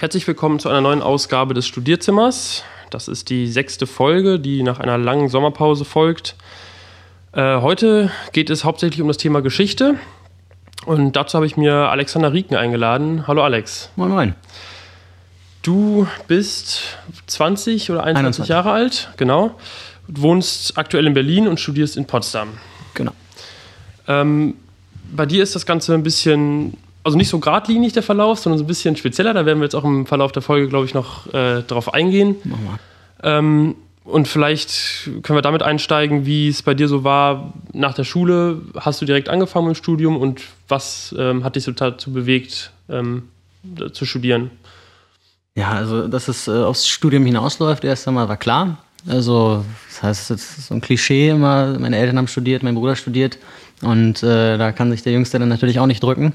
Herzlich willkommen zu einer neuen Ausgabe des Studierzimmers. Das ist die sechste Folge, die nach einer langen Sommerpause folgt. Äh, heute geht es hauptsächlich um das Thema Geschichte. Und dazu habe ich mir Alexander Rieken eingeladen. Hallo Alex. Moin, moin. Du bist 20 oder 21 21. Jahre alt, genau. Du wohnst aktuell in Berlin und studierst in Potsdam. Genau. Ähm, bei dir ist das Ganze ein bisschen also nicht so geradlinig der Verlauf, sondern so ein bisschen spezieller. Da werden wir jetzt auch im Verlauf der Folge, glaube ich, noch äh, drauf eingehen. Ähm, und vielleicht können wir damit einsteigen, wie es bei dir so war nach der Schule. Hast du direkt angefangen im Studium und was ähm, hat dich so dazu bewegt, ähm, zu studieren? Ja, also dass es äh, aufs Studium hinausläuft, erst einmal war klar. Also das heißt, es ist so ein Klischee immer, meine Eltern haben studiert, mein Bruder studiert und äh, da kann sich der Jüngste dann natürlich auch nicht drücken.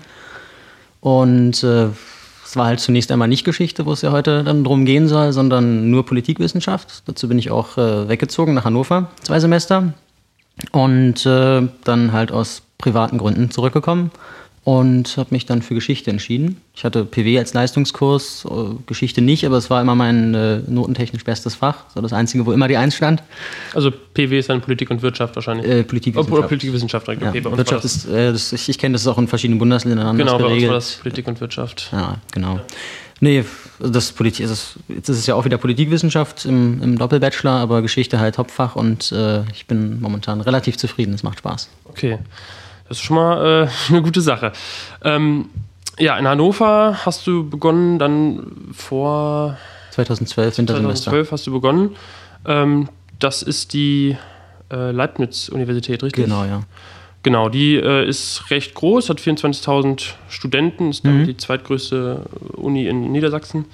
Und äh, es war halt zunächst einmal nicht Geschichte, wo es ja heute dann drum gehen soll, sondern nur Politikwissenschaft. Dazu bin ich auch äh, weggezogen nach Hannover, zwei Semester. Und äh, dann halt aus privaten Gründen zurückgekommen und habe mich dann für Geschichte entschieden. Ich hatte PW als Leistungskurs, äh, Geschichte nicht, aber es war immer mein äh, notentechnisch bestes Fach, so das einzige, wo immer die Eins stand. Also PW ist dann Politik und Wirtschaft wahrscheinlich. Äh, Politikwissenschaft. Oder Politikwissenschaft, okay, ja, Wirtschaft ist, äh, das, ich, ich kenne das auch in verschiedenen Bundesländern anders genau, geregelt. Bei uns war das Politik und Wirtschaft. Ja, genau. Ja. Nee, das Politik, ist, jetzt ist es ja auch wieder Politikwissenschaft im, im Doppelbachelor, aber Geschichte halt Hauptfach und äh, ich bin momentan relativ zufrieden. Es macht Spaß. Okay. Das ist schon mal äh, eine gute Sache. Ähm, ja, in Hannover hast du begonnen, dann vor 2012 Wintersemester. 2012 hast du begonnen. Ähm, das ist die äh, Leibniz-Universität, richtig? Genau, ja. Genau, die äh, ist recht groß, hat 24.000 Studenten, ist damit mhm. die zweitgrößte Uni in Niedersachsen.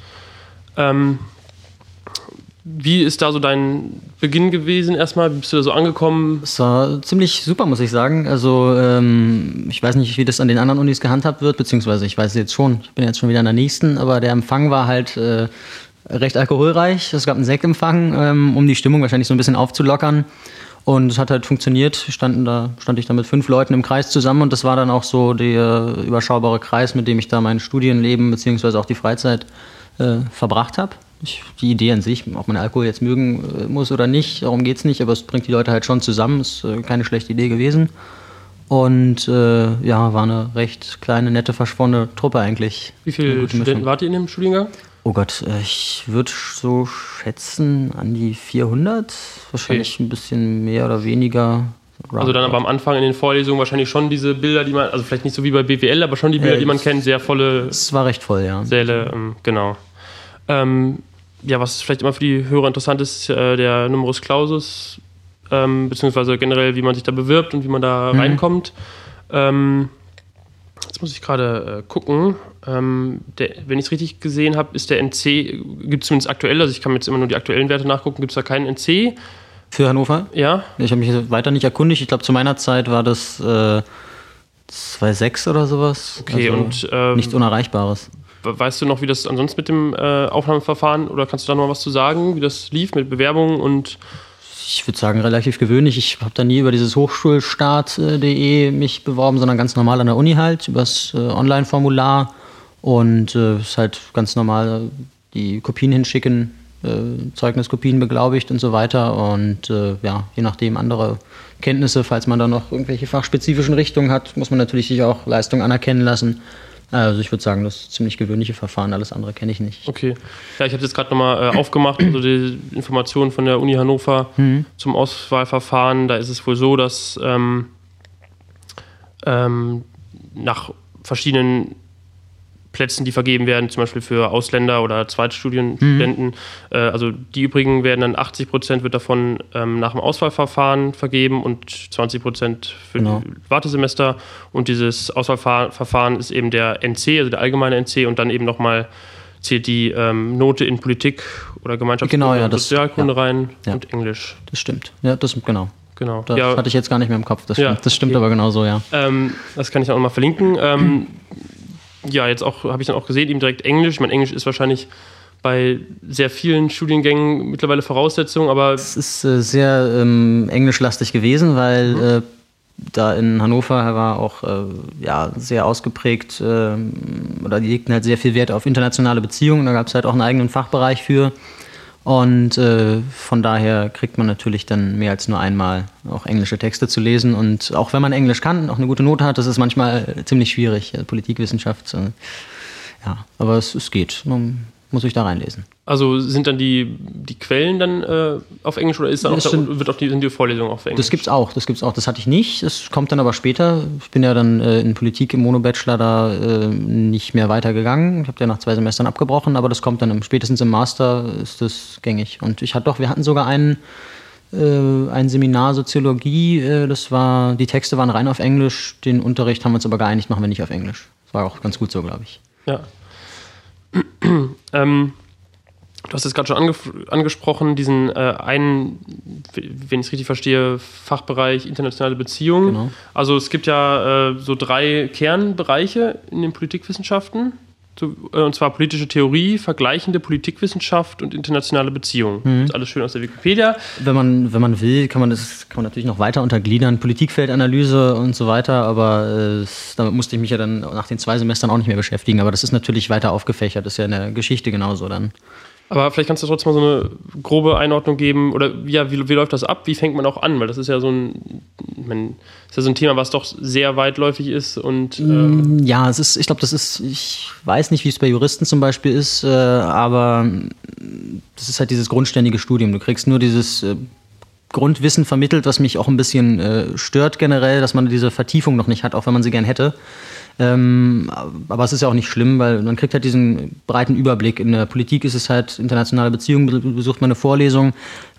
Ähm, wie ist da so dein Beginn gewesen erstmal? Bist du da so angekommen? Es war ziemlich super, muss ich sagen. Also ähm, ich weiß nicht, wie das an den anderen Unis gehandhabt wird, beziehungsweise ich weiß es jetzt schon. Ich bin jetzt schon wieder an der nächsten, aber der Empfang war halt äh, recht alkoholreich. Es gab einen Sektempfang, ähm, um die Stimmung wahrscheinlich so ein bisschen aufzulockern. Und es hat halt funktioniert. Standen da, stand ich da mit fünf Leuten im Kreis zusammen und das war dann auch so der überschaubare Kreis, mit dem ich da mein Studienleben beziehungsweise auch die Freizeit äh, verbracht habe ich, die Idee an sich, ob man Alkohol jetzt mögen äh, muss oder nicht, darum geht es nicht, aber es bringt die Leute halt schon zusammen, ist äh, keine schlechte Idee gewesen. Und äh, ja, war eine recht kleine, nette, verschworene Truppe eigentlich. Wie viele Studenten wart ihr in dem Studiengang? Oh Gott, äh, ich würde so schätzen an die 400, wahrscheinlich okay. ein bisschen mehr oder weniger. Also dann aber am Anfang in den Vorlesungen wahrscheinlich schon diese Bilder, die man, also vielleicht nicht so wie bei BWL, aber schon die Bilder, äh, die man kennt, sehr volle. Es war recht voll, ja. Säle, ähm, genau. Ähm, ja, was vielleicht immer für die Hörer interessant ist, äh, der Numerus Clausus, ähm, beziehungsweise generell, wie man sich da bewirbt und wie man da mhm. reinkommt. Ähm, jetzt muss ich gerade äh, gucken. Ähm, der, wenn ich es richtig gesehen habe, ist der NC, gibt es zumindest aktuell, also ich kann jetzt immer nur die aktuellen Werte nachgucken, gibt es da keinen NC? Für Hannover? Ja. Ich habe mich weiter nicht erkundigt. Ich glaube, zu meiner Zeit war das äh, 2,6 oder sowas. Okay, also und. Ähm, nichts Unerreichbares. Weißt du noch, wie das ansonsten mit dem äh, Aufnahmeverfahren oder kannst du da noch was zu sagen, wie das lief mit Bewerbungen und ich würde sagen, relativ gewöhnlich. Ich habe da nie über dieses Hochschulstart.de mich beworben, sondern ganz normal an der Uni halt, über das äh, Online-Formular. Und es äh, ist halt ganz normal die Kopien hinschicken, äh, Zeugniskopien beglaubigt und so weiter. Und äh, ja, je nachdem andere Kenntnisse, falls man da noch irgendwelche fachspezifischen Richtungen hat, muss man natürlich sich auch Leistung anerkennen lassen. Also ich würde sagen, das ist ziemlich gewöhnliche Verfahren, alles andere kenne ich nicht. Okay. Ja, ich habe jetzt gerade nochmal äh, aufgemacht, also die Informationen von der Uni Hannover mhm. zum Auswahlverfahren. Da ist es wohl so, dass ähm, ähm, nach verschiedenen Plätzen, die vergeben werden, zum Beispiel für Ausländer oder Zweitstudienstudenten. Mhm. Äh, also die übrigen werden dann 80 Prozent wird davon ähm, nach dem Auswahlverfahren vergeben und 20 Prozent für genau. die Wartesemester. Und dieses Auswahlverfahren ist eben der NC, also der allgemeine NC und dann eben nochmal zählt die ähm, Note in Politik oder Gemeinschaftskunde genau, ja, und Sozialkunde ja, rein ja. und Englisch. Das stimmt. Ja, das genau. Genau. Das hatte ich jetzt gar nicht mehr im Kopf. Das stimmt, das stimmt okay. aber genau so, ja. Ähm, das kann ich auch nochmal verlinken. Ähm, ja, jetzt auch, habe ich dann auch gesehen, eben direkt Englisch. Ich meine, Englisch ist wahrscheinlich bei sehr vielen Studiengängen mittlerweile Voraussetzung, aber. Es ist äh, sehr ähm, englischlastig gewesen, weil mhm. äh, da in Hannover war auch äh, ja, sehr ausgeprägt äh, oder die legten halt sehr viel Wert auf internationale Beziehungen. Da gab es halt auch einen eigenen Fachbereich für. Und äh, von daher kriegt man natürlich dann mehr als nur einmal auch englische Texte zu lesen. Und auch wenn man Englisch kann, auch eine gute Note hat, das ist manchmal ziemlich schwierig. Politikwissenschaft, äh, ja, aber es, es geht. Man muss sich da reinlesen. Also sind dann die, die Quellen dann äh, auf Englisch oder ist dann auch da, wird auch die, sind die Vorlesungen auf Englisch? Das gibt's auch, das gibt's auch. Das hatte ich nicht. Das kommt dann aber später. Ich bin ja dann äh, in Politik im Mono-Bachelor da äh, nicht mehr weitergegangen. Ich habe ja nach zwei Semestern abgebrochen, aber das kommt dann im, spätestens im Master ist das gängig. Und ich hatte doch, wir hatten sogar einen äh, ein Seminar Soziologie, äh, das war, die Texte waren rein auf Englisch, den Unterricht haben wir uns aber geeinigt, machen wir nicht auf Englisch. Das war auch ganz gut so, glaube ich. Ja, ähm, du hast es gerade schon ange angesprochen, diesen äh, einen, wenn ich es richtig verstehe, Fachbereich internationale Beziehungen. Genau. Also es gibt ja äh, so drei Kernbereiche in den Politikwissenschaften. Äh, und zwar politische Theorie, vergleichende Politikwissenschaft und internationale Beziehungen. Mhm. Das ist alles schön aus der Wikipedia. Wenn man, wenn man will, kann man das kann man natürlich noch weiter untergliedern, Politikfeldanalyse und so weiter, aber äh, damit musste ich mich ja dann nach den zwei Semestern auch nicht mehr beschäftigen. Aber das ist natürlich weiter aufgefächert, das ist ja in der Geschichte genauso dann. Aber vielleicht kannst du trotzdem mal so eine grobe Einordnung geben oder ja, wie, wie läuft das ab? Wie fängt man auch an? Weil das ist ja so ein, man, ist ja so ein Thema, was doch sehr weitläufig ist und ähm ja, es ist, ich glaube, das ist, ich weiß nicht, wie es bei Juristen zum Beispiel ist, äh, aber das ist halt dieses grundständige Studium. Du kriegst nur dieses äh, Grundwissen vermittelt, was mich auch ein bisschen äh, stört generell, dass man diese Vertiefung noch nicht hat, auch wenn man sie gern hätte. Ähm, aber es ist ja auch nicht schlimm, weil man kriegt halt diesen breiten Überblick. In der Politik ist es halt internationale Beziehungen, besucht man eine Vorlesung.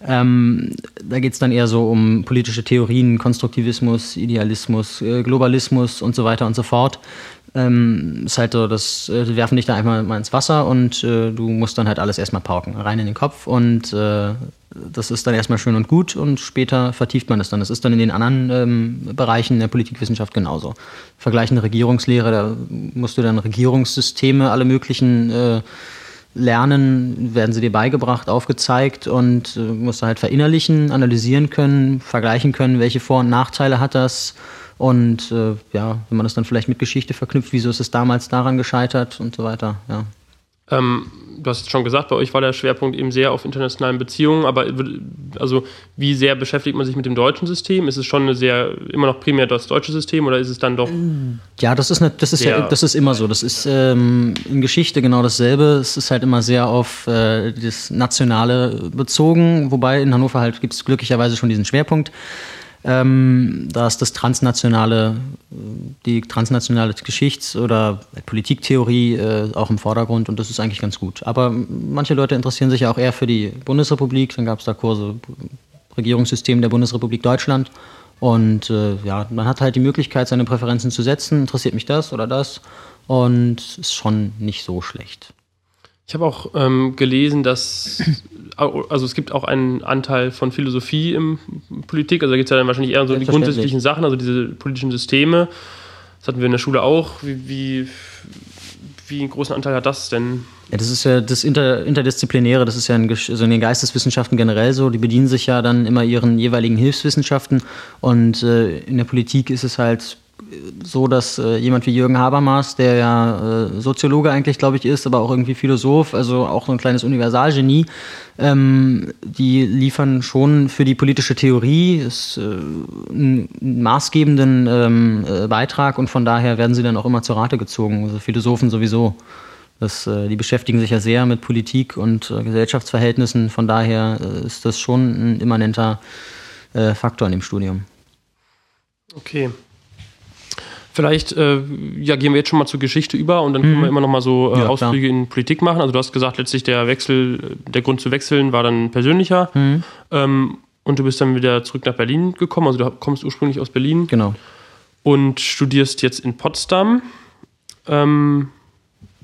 Ähm, da geht es dann eher so um politische Theorien, Konstruktivismus, Idealismus, äh, Globalismus und so weiter und so fort. Ähm, ist halt so, das äh, werfen dich da einfach mal ins Wasser und äh, du musst dann halt alles erstmal pauken, rein in den Kopf und äh, das ist dann erstmal schön und gut und später vertieft man es dann. Das ist dann in den anderen ähm, Bereichen der Politikwissenschaft genauso. Vergleichende Regierungslehre, da musst du dann Regierungssysteme, alle möglichen äh, lernen, werden sie dir beigebracht, aufgezeigt und äh, musst du halt verinnerlichen, analysieren können, vergleichen können, welche Vor- und Nachteile hat das. Und äh, ja, wenn man das dann vielleicht mit Geschichte verknüpft, wieso ist es damals daran gescheitert und so weiter, ja. Ähm, du hast schon gesagt, bei euch war der Schwerpunkt eben sehr auf internationalen Beziehungen, aber also wie sehr beschäftigt man sich mit dem deutschen System? Ist es schon eine sehr, immer noch primär das deutsche System oder ist es dann doch. Ja, das ist, eine, das ist, ja, das ist immer so. Das ist ähm, in Geschichte genau dasselbe. Es ist halt immer sehr auf äh, das Nationale bezogen, wobei in Hannover halt gibt es glücklicherweise schon diesen Schwerpunkt. Ähm, da ist das transnationale, die transnationale Geschichts- oder Politiktheorie äh, auch im Vordergrund und das ist eigentlich ganz gut. Aber manche Leute interessieren sich ja auch eher für die Bundesrepublik. Dann gab es da Kurse Regierungssystem der Bundesrepublik Deutschland. Und äh, ja, man hat halt die Möglichkeit, seine Präferenzen zu setzen. Interessiert mich das oder das? Und ist schon nicht so schlecht. Ich habe auch ähm, gelesen, dass also es gibt auch einen Anteil von Philosophie im Politik. Also da geht es ja dann wahrscheinlich eher um so die grundsätzlichen Sachen, also diese politischen Systeme. Das hatten wir in der Schule auch. Wie, wie, wie einen großen Anteil hat das denn? Ja, das ist ja das Inter Interdisziplinäre, das ist ja in, also in den Geisteswissenschaften generell so. Die bedienen sich ja dann immer ihren jeweiligen Hilfswissenschaften. Und äh, in der Politik ist es halt so, dass äh, jemand wie Jürgen Habermas, der ja äh, Soziologe eigentlich, glaube ich, ist, aber auch irgendwie Philosoph, also auch so ein kleines Universalgenie, ähm, die liefern schon für die politische Theorie ist, äh, einen maßgebenden ähm, äh, Beitrag und von daher werden sie dann auch immer zur Rate gezogen, also Philosophen sowieso. Das, äh, die beschäftigen sich ja sehr mit Politik und äh, Gesellschaftsverhältnissen, von daher ist das schon ein immanenter Faktor in dem Studium. Okay. Vielleicht äh, ja, gehen wir jetzt schon mal zur Geschichte über und dann können wir mhm. immer noch mal so äh, ja, Ausflüge klar. in Politik machen. Also du hast gesagt, letztlich der Wechsel, der Grund zu wechseln war dann persönlicher. Mhm. Ähm, und du bist dann wieder zurück nach Berlin gekommen. Also du kommst ursprünglich aus Berlin. Genau. Und studierst jetzt in Potsdam. Ähm,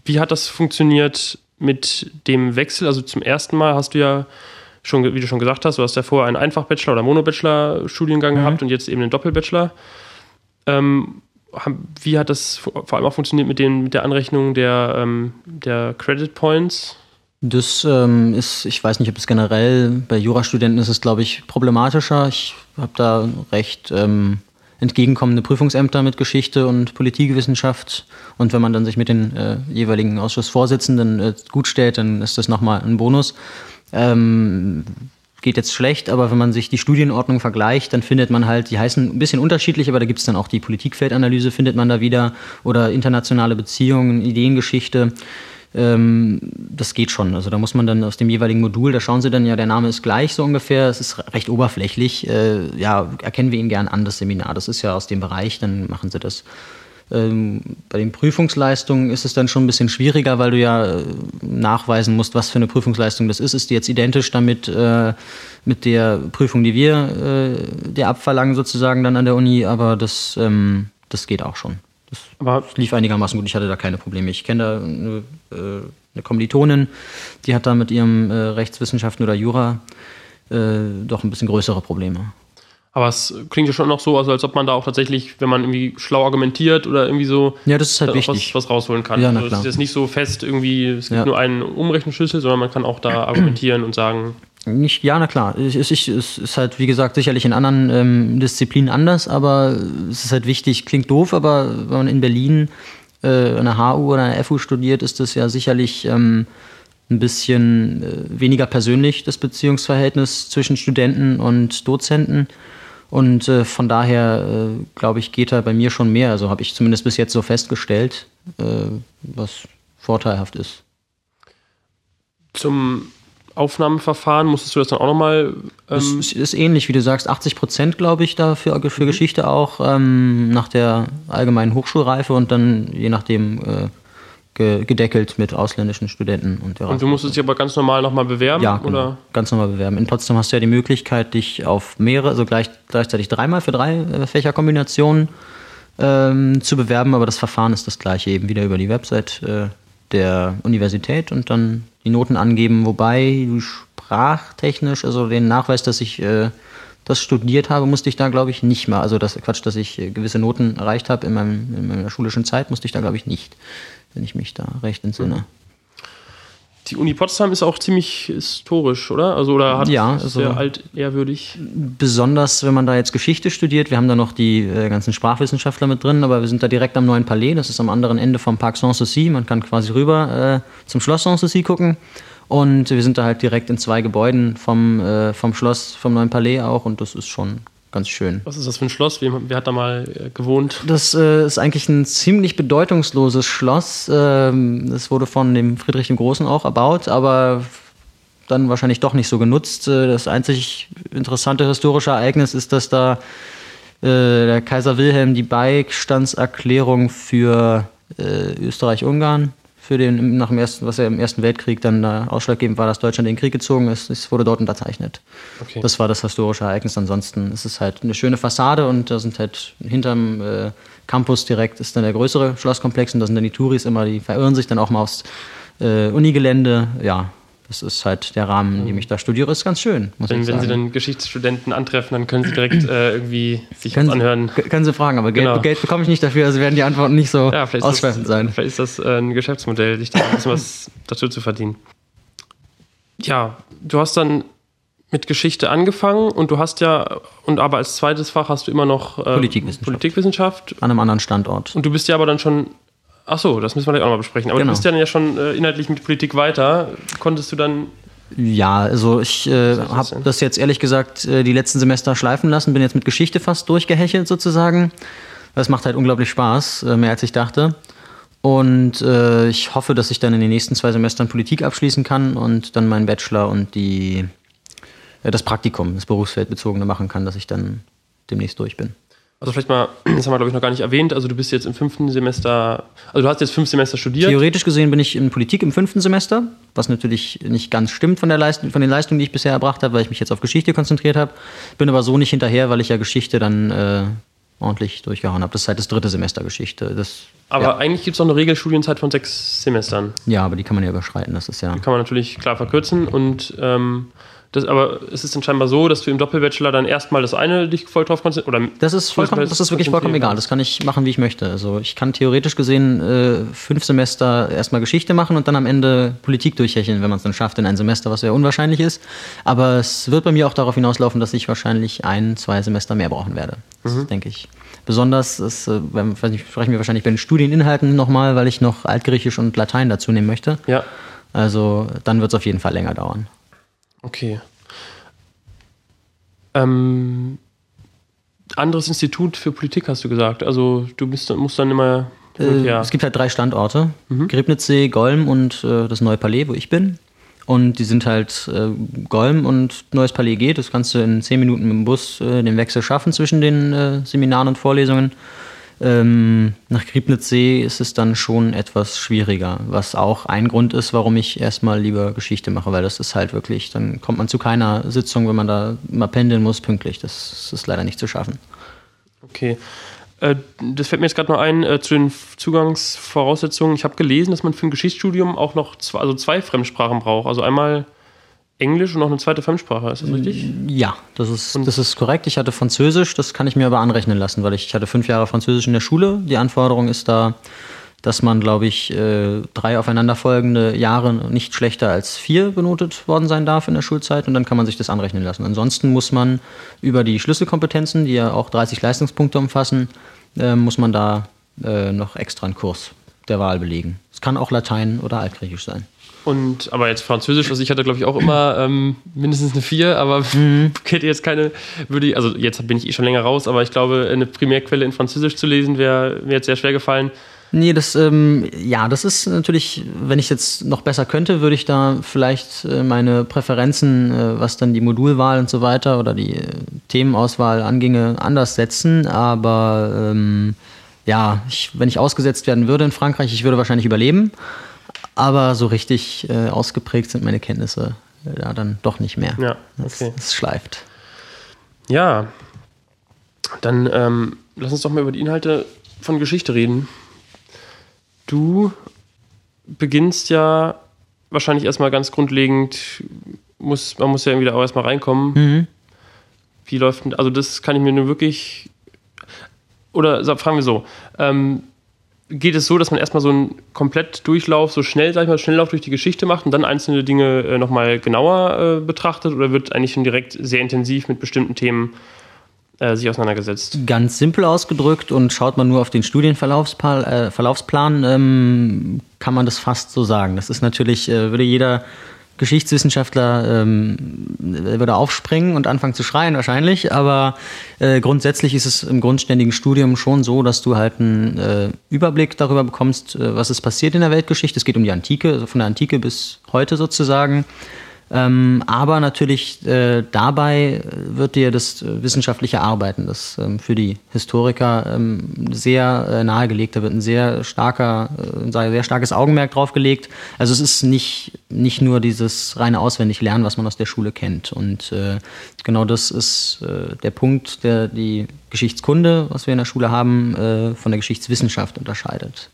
wie hat das funktioniert mit dem Wechsel? Also zum ersten Mal hast du ja schon, wie du schon gesagt hast, du hast ja vorher einen Einfach-Bachelor oder Mono-Bachelor-Studiengang mhm. gehabt und jetzt eben einen Doppel-Bachelor. Ähm, wie hat das vor allem auch funktioniert mit, den, mit der Anrechnung der, ähm, der Credit Points? Das ähm, ist, ich weiß nicht, ob es generell bei Jurastudenten ist es, glaube ich, problematischer. Ich habe da recht ähm, entgegenkommende Prüfungsämter mit Geschichte und Politikwissenschaft. Und wenn man dann sich mit den äh, jeweiligen Ausschussvorsitzenden äh, gut stellt, dann ist das nochmal ein Bonus. Ähm, geht jetzt schlecht, aber wenn man sich die Studienordnung vergleicht, dann findet man halt, die heißen ein bisschen unterschiedlich, aber da gibt es dann auch die Politikfeldanalyse, findet man da wieder, oder internationale Beziehungen, Ideengeschichte. Ähm, das geht schon. Also da muss man dann aus dem jeweiligen Modul, da schauen Sie dann ja, der Name ist gleich so ungefähr, es ist recht oberflächlich. Äh, ja, erkennen wir ihn gern an, das Seminar. Das ist ja aus dem Bereich, dann machen Sie das. Ähm, bei den Prüfungsleistungen ist es dann schon ein bisschen schwieriger, weil du ja äh, nachweisen musst, was für eine Prüfungsleistung das ist. Ist die jetzt identisch damit äh, mit der Prüfung, die wir äh, dir abverlangen, sozusagen dann an der Uni, aber das, ähm, das geht auch schon. Das Aber lief einigermaßen gut. Ich hatte da keine Probleme. Ich kenne da eine, äh, eine Kommilitonin, die hat da mit ihrem äh, Rechtswissenschaften oder Jura doch ein bisschen größere Probleme. Aber es klingt ja schon noch so, also als ob man da auch tatsächlich, wenn man irgendwie schlau argumentiert oder irgendwie so ja, das ist halt wichtig. Was, was rausholen kann. Ja, na also klar. Es ist jetzt nicht so fest irgendwie, es gibt ja. nur einen Umrechnungsschlüssel, sondern man kann auch da argumentieren und sagen, nicht, ja, na klar. Es ist, es ist halt, wie gesagt, sicherlich in anderen ähm, Disziplinen anders, aber es ist halt wichtig, klingt doof, aber wenn man in Berlin äh, an der HU oder an der FU studiert, ist das ja sicherlich ähm, ein bisschen äh, weniger persönlich, das Beziehungsverhältnis zwischen Studenten und Dozenten. Und äh, von daher, äh, glaube ich, geht da bei mir schon mehr. Also habe ich zumindest bis jetzt so festgestellt, äh, was vorteilhaft ist. Zum Aufnahmeverfahren, musstest du das dann auch nochmal. Ähm das ist, ähnlich, wie du sagst, 80 Prozent, glaube ich, da für, für mhm. Geschichte auch ähm, nach der allgemeinen Hochschulreife und dann je nachdem äh, gedeckelt mit ausländischen Studenten. Und, und du musstest dich aber ganz normal nochmal bewerben? Ja, genau, oder? ganz normal bewerben. In Potsdam hast du ja die Möglichkeit, dich auf mehrere, also gleich, gleichzeitig dreimal für drei äh, Fächerkombinationen ähm, zu bewerben, aber das Verfahren ist das gleiche, eben wieder über die Website äh, der Universität und dann die Noten angeben, wobei du sprachtechnisch, also den Nachweis, dass ich äh, das studiert habe, musste ich da, glaube ich, nicht mal. Also das Quatsch, dass ich äh, gewisse Noten erreicht habe in, meinem, in meiner schulischen Zeit, musste ich da, glaube ich, nicht, wenn ich mich da recht entsinne. Die Uni Potsdam ist auch ziemlich historisch, oder? Also oder hat ja, also sehr alt ehrwürdig. Besonders, wenn man da jetzt Geschichte studiert. Wir haben da noch die äh, ganzen Sprachwissenschaftler mit drin, aber wir sind da direkt am Neuen Palais. Das ist am anderen Ende vom Parc Sanssouci. Man kann quasi rüber äh, zum Schloss Sanssouci gucken. Und wir sind da halt direkt in zwei Gebäuden vom, äh, vom Schloss, vom Neuen Palais auch. Und das ist schon ganz schön. Was ist das für ein Schloss? Wer, wer hat da mal äh, gewohnt? Das äh, ist eigentlich ein ziemlich bedeutungsloses Schloss. Ähm, das wurde von dem Friedrich dem Großen auch erbaut, aber dann wahrscheinlich doch nicht so genutzt. Äh, das einzig interessante historische Ereignis ist, dass da äh, der Kaiser Wilhelm die Beistandserklärung für äh, Österreich-Ungarn für den, nach dem ersten, was ja im Ersten Weltkrieg dann äh, ausschlaggebend war, dass Deutschland in den Krieg gezogen ist. Es wurde dort unterzeichnet. Okay. Das war das historische Ereignis. Ansonsten ist es halt eine schöne Fassade und da sind halt hinterm äh, Campus direkt ist dann der größere Schlosskomplex und da sind dann die Touris immer, die verirren sich dann auch mal aufs äh, Unigelände. Ja, das ist halt der Rahmen, in dem ich da studiere, ist ganz schön. wenn, wenn Sie dann Geschichtsstudenten antreffen, dann können Sie direkt äh, irgendwie sich können anhören. Sie, können Sie fragen, aber Geld, genau. Geld, bekomme ich nicht dafür, also werden die Antworten nicht so ja, ausschweifend sein. Vielleicht ist das äh, ein Geschäftsmodell, sich da ein bisschen was dazu zu verdienen. Ja, du hast dann mit Geschichte angefangen und du hast ja, und aber als zweites Fach hast du immer noch äh, Politikwissenschaft. Politikwissenschaft. An einem anderen Standort. Und du bist ja aber dann schon Ach so, das müssen wir gleich auch mal besprechen. Aber genau. du bist ja schon äh, inhaltlich mit Politik weiter. Konntest du dann ja, also ich äh, habe das jetzt ehrlich gesagt äh, die letzten Semester schleifen lassen, bin jetzt mit Geschichte fast durchgehechelt sozusagen. Das macht halt unglaublich Spaß, äh, mehr als ich dachte. Und äh, ich hoffe, dass ich dann in den nächsten zwei Semestern Politik abschließen kann und dann meinen Bachelor und die, äh, das Praktikum, das Berufsfeldbezogene machen kann, dass ich dann demnächst durch bin. Also vielleicht mal, das haben wir glaube ich noch gar nicht erwähnt, also du bist jetzt im fünften Semester, also du hast jetzt fünf Semester studiert. Theoretisch gesehen bin ich in Politik im fünften Semester, was natürlich nicht ganz stimmt von, der Leistung, von den Leistungen, die ich bisher erbracht habe, weil ich mich jetzt auf Geschichte konzentriert habe. Bin aber so nicht hinterher, weil ich ja Geschichte dann äh, ordentlich durchgehauen habe. Das ist halt das dritte Semester Geschichte. Das, aber ja. eigentlich gibt es auch eine Regelstudienzeit von sechs Semestern. Ja, aber die kann man ja überschreiten, das ist ja. Die kann man natürlich klar verkürzen und ähm, das, aber es ist dann scheinbar so, dass du im Doppelbachelor dann erstmal das eine dich voll drauf konzentrierst. Das ist, vollkommen, das ist wirklich vollkommen egal. Das kann ich machen, wie ich möchte. Also ich kann theoretisch gesehen äh, fünf Semester erstmal Geschichte machen und dann am Ende Politik durchhecheln, wenn man es dann schafft in ein Semester, was ja unwahrscheinlich ist. Aber es wird bei mir auch darauf hinauslaufen, dass ich wahrscheinlich ein, zwei Semester mehr brauchen werde. Das mhm. denke ich. Besonders, das, äh, weiß nicht, sprechen wir wahrscheinlich bei den Studieninhalten nochmal, weil ich noch Altgriechisch und Latein dazu nehmen möchte. Ja. Also dann wird es auf jeden Fall länger dauern. Okay. Ähm, anderes Institut für Politik hast du gesagt. Also du bist, musst dann immer. Äh, ja. Es gibt halt drei Standorte: mhm. Griebnitzsee, Golm und äh, das Neue Palais, wo ich bin. Und die sind halt äh, Golm und Neues Palais geht. Das kannst du in zehn Minuten mit dem Bus äh, den Wechsel schaffen zwischen den äh, Seminaren und Vorlesungen. Ähm, nach Griebnitzsee ist es dann schon etwas schwieriger, was auch ein Grund ist, warum ich erstmal lieber Geschichte mache, weil das ist halt wirklich, dann kommt man zu keiner Sitzung, wenn man da mal pendeln muss, pünktlich. Das ist leider nicht zu schaffen. Okay. Äh, das fällt mir jetzt gerade noch ein äh, zu den Zugangsvoraussetzungen. Ich habe gelesen, dass man für ein Geschichtsstudium auch noch zwei, also zwei Fremdsprachen braucht. Also einmal Englisch und noch eine zweite Fremdsprache, ist das richtig? Ja, das ist, das ist korrekt. Ich hatte Französisch, das kann ich mir aber anrechnen lassen, weil ich, ich hatte fünf Jahre Französisch in der Schule. Die Anforderung ist da, dass man, glaube ich, äh, drei aufeinanderfolgende Jahre nicht schlechter als vier benotet worden sein darf in der Schulzeit und dann kann man sich das anrechnen lassen. Ansonsten muss man über die Schlüsselkompetenzen, die ja auch 30 Leistungspunkte umfassen, äh, muss man da äh, noch extra einen Kurs der Wahl belegen. Es kann auch Latein oder Altgriechisch sein. Und aber jetzt Französisch, also ich hatte glaube ich auch immer ähm, mindestens eine 4, aber mhm. hätte jetzt keine, würde ich, also jetzt bin ich eh schon länger raus, aber ich glaube, eine Primärquelle in Französisch zu lesen, wäre mir jetzt sehr schwer gefallen. Nee, das, ähm, ja, das ist natürlich, wenn ich jetzt noch besser könnte, würde ich da vielleicht äh, meine Präferenzen, äh, was dann die Modulwahl und so weiter oder die äh, Themenauswahl anginge, anders setzen. Aber ähm, ja, ich, wenn ich ausgesetzt werden würde in Frankreich, ich würde wahrscheinlich überleben. Aber so richtig äh, ausgeprägt sind meine Kenntnisse äh, ja, dann doch nicht mehr. Ja, okay. Es schleift. Ja, dann ähm, lass uns doch mal über die Inhalte von Geschichte reden. Du beginnst ja wahrscheinlich erstmal ganz grundlegend, muss, man muss ja irgendwie da auch erstmal reinkommen. Mhm. Wie läuft denn, also das kann ich mir nur wirklich, oder fragen wir so, ähm, geht es so, dass man erstmal so einen Komplettdurchlauf, so schnell, sag ich mal, Schnelllauf durch die Geschichte macht und dann einzelne Dinge äh, nochmal genauer äh, betrachtet oder wird eigentlich schon direkt sehr intensiv mit bestimmten Themen äh, sich auseinandergesetzt? Ganz simpel ausgedrückt und schaut man nur auf den Studienverlaufsplan, äh, ähm, kann man das fast so sagen. Das ist natürlich, äh, würde jeder Geschichtswissenschaftler ähm, würde aufspringen und anfangen zu schreien wahrscheinlich, aber äh, grundsätzlich ist es im grundständigen Studium schon so, dass du halt einen äh, Überblick darüber bekommst, äh, was ist passiert in der Weltgeschichte. Es geht um die Antike, also von der Antike bis heute sozusagen. Ähm, aber natürlich äh, dabei wird dir das äh, wissenschaftliche Arbeiten, das ähm, für die Historiker ähm, sehr äh, nahegelegt, da wird ein sehr starker, äh, sehr starkes Augenmerk drauf gelegt. Also es ist nicht, nicht nur dieses reine Auswendiglernen, was man aus der Schule kennt. Und äh, genau das ist äh, der Punkt, der die Geschichtskunde, was wir in der Schule haben, von der Geschichtswissenschaft unterscheidet.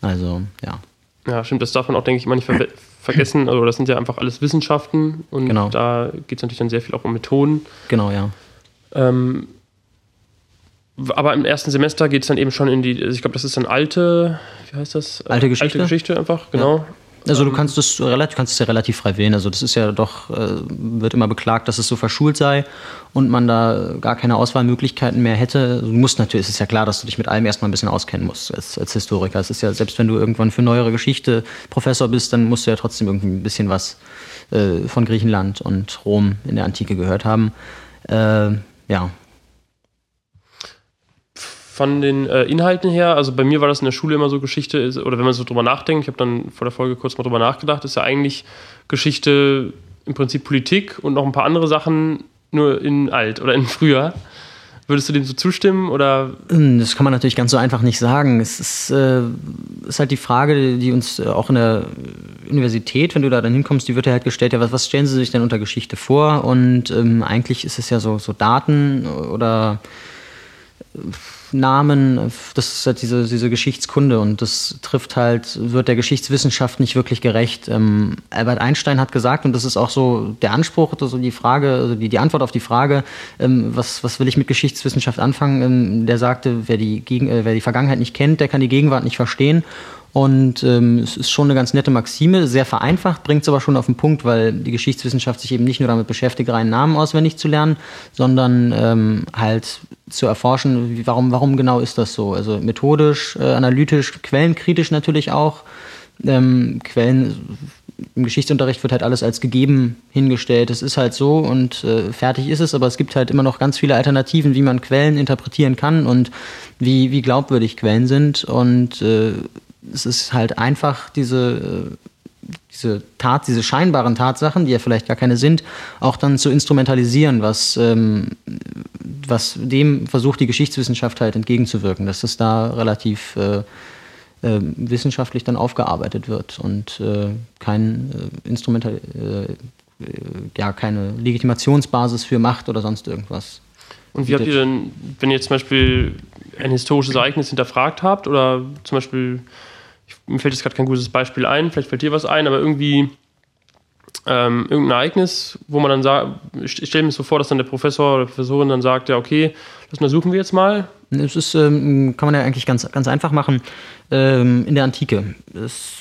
Also, ja. Ja, stimmt, das darf man auch, denke ich, immer nicht ver vergessen. Also das sind ja einfach alles Wissenschaften und genau. da geht es natürlich dann sehr viel auch um Methoden. Genau, ja. Ähm, aber im ersten Semester geht es dann eben schon in die, also ich glaube, das ist dann alte, wie heißt das? Alte Geschichte. Alte Geschichte einfach, genau. Also du kannst das relativ, kannst es ja relativ frei wählen. Also das ist ja doch, äh, wird immer beklagt, dass es so verschult sei und man da gar keine Auswahlmöglichkeiten mehr hätte. Du musst natürlich, es ist ja klar, dass du dich mit allem erstmal ein bisschen auskennen musst als, als Historiker. Es ist ja, selbst wenn du irgendwann für neuere Geschichte Professor bist, dann musst du ja trotzdem irgendwie ein bisschen was äh, von Griechenland und Rom in der Antike gehört haben. Äh, ja, von den äh, Inhalten her, also bei mir war das in der Schule immer so Geschichte, ist, oder wenn man so drüber nachdenkt, ich habe dann vor der Folge kurz mal drüber nachgedacht, ist ja eigentlich Geschichte im Prinzip Politik und noch ein paar andere Sachen nur in alt oder in früher. Würdest du dem so zustimmen oder? Hm, das kann man natürlich ganz so einfach nicht sagen. Es ist, äh, ist halt die Frage, die uns äh, auch in der Universität, wenn du da dann hinkommst, die wird ja halt gestellt, ja, was, was stellen Sie sich denn unter Geschichte vor? Und ähm, eigentlich ist es ja so, so Daten oder Namen, das ist halt diese, diese Geschichtskunde und das trifft halt, wird der Geschichtswissenschaft nicht wirklich gerecht. Ähm, Albert Einstein hat gesagt, und das ist auch so der Anspruch, also die Frage, also die, die Antwort auf die Frage, ähm, was, was will ich mit Geschichtswissenschaft anfangen, ähm, der sagte, wer die, Gegen, äh, wer die Vergangenheit nicht kennt, der kann die Gegenwart nicht verstehen. Und ähm, es ist schon eine ganz nette Maxime, sehr vereinfacht, bringt es aber schon auf den Punkt, weil die Geschichtswissenschaft sich eben nicht nur damit beschäftigt, reinen Namen auswendig zu lernen, sondern ähm, halt zu erforschen, warum, warum genau ist das so? Also methodisch, äh, analytisch, quellenkritisch natürlich auch. Ähm, Quellen im Geschichtsunterricht wird halt alles als gegeben hingestellt. Es ist halt so und äh, fertig ist es, aber es gibt halt immer noch ganz viele Alternativen, wie man Quellen interpretieren kann und wie, wie glaubwürdig Quellen sind. Und äh, es ist halt einfach diese, äh, diese Tat, diese scheinbaren Tatsachen, die ja vielleicht gar keine sind, auch dann zu instrumentalisieren, was, ähm, was dem versucht die Geschichtswissenschaft halt entgegenzuwirken, dass es da relativ äh, äh, wissenschaftlich dann aufgearbeitet wird und äh, kein äh, Instrumental, äh, ja, keine Legitimationsbasis für Macht oder sonst irgendwas. Und wie habt ihr denn, wenn ihr zum Beispiel ein historisches Ereignis hinterfragt habt oder zum Beispiel, mir fällt jetzt gerade kein gutes Beispiel ein, vielleicht fällt dir was ein, aber irgendwie ähm, irgendein Ereignis, wo man dann sagt, ich stelle mir so vor, dass dann der Professor oder Professorin dann sagt, ja, okay, das untersuchen wir jetzt mal. Das ist, ähm, kann man ja eigentlich ganz, ganz einfach machen. Ähm, in der Antike,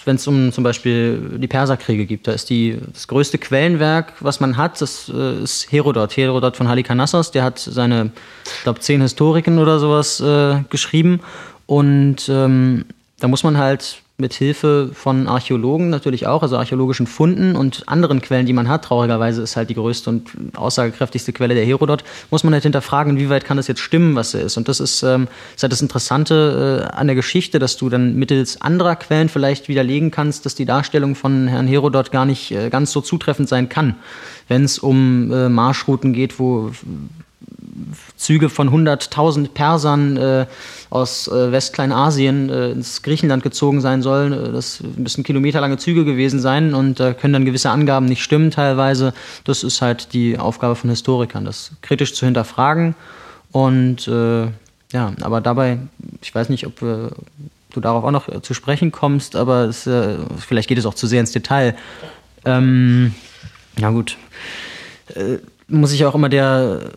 wenn es um zum Beispiel die Perserkriege gibt, da ist die, das größte Quellenwerk, was man hat, das äh, ist Herodot. Herodot von Halikarnassos, der hat seine, ich glaube, zehn Historiken oder sowas äh, geschrieben. Und ähm, da muss man halt mit Hilfe von Archäologen natürlich auch, also archäologischen Funden und anderen Quellen, die man hat, traurigerweise ist halt die größte und aussagekräftigste Quelle der Herodot, muss man halt hinterfragen, inwieweit kann das jetzt stimmen, was er ist. Und das ist, ähm, ist halt das Interessante äh, an der Geschichte, dass du dann mittels anderer Quellen vielleicht widerlegen kannst, dass die Darstellung von Herrn Herodot gar nicht äh, ganz so zutreffend sein kann. Wenn es um äh, Marschrouten geht, wo Züge von 100.000 Persern äh, aus äh, Westkleinasien äh, ins Griechenland gezogen sein sollen. Äh, das müssen kilometerlange Züge gewesen sein und da können dann gewisse Angaben nicht stimmen teilweise. Das ist halt die Aufgabe von Historikern, das kritisch zu hinterfragen. Und äh, ja, aber dabei, ich weiß nicht, ob äh, du darauf auch noch zu sprechen kommst, aber es, vielleicht geht es auch zu sehr ins Detail. Ähm, ja gut. muss ich auch immer der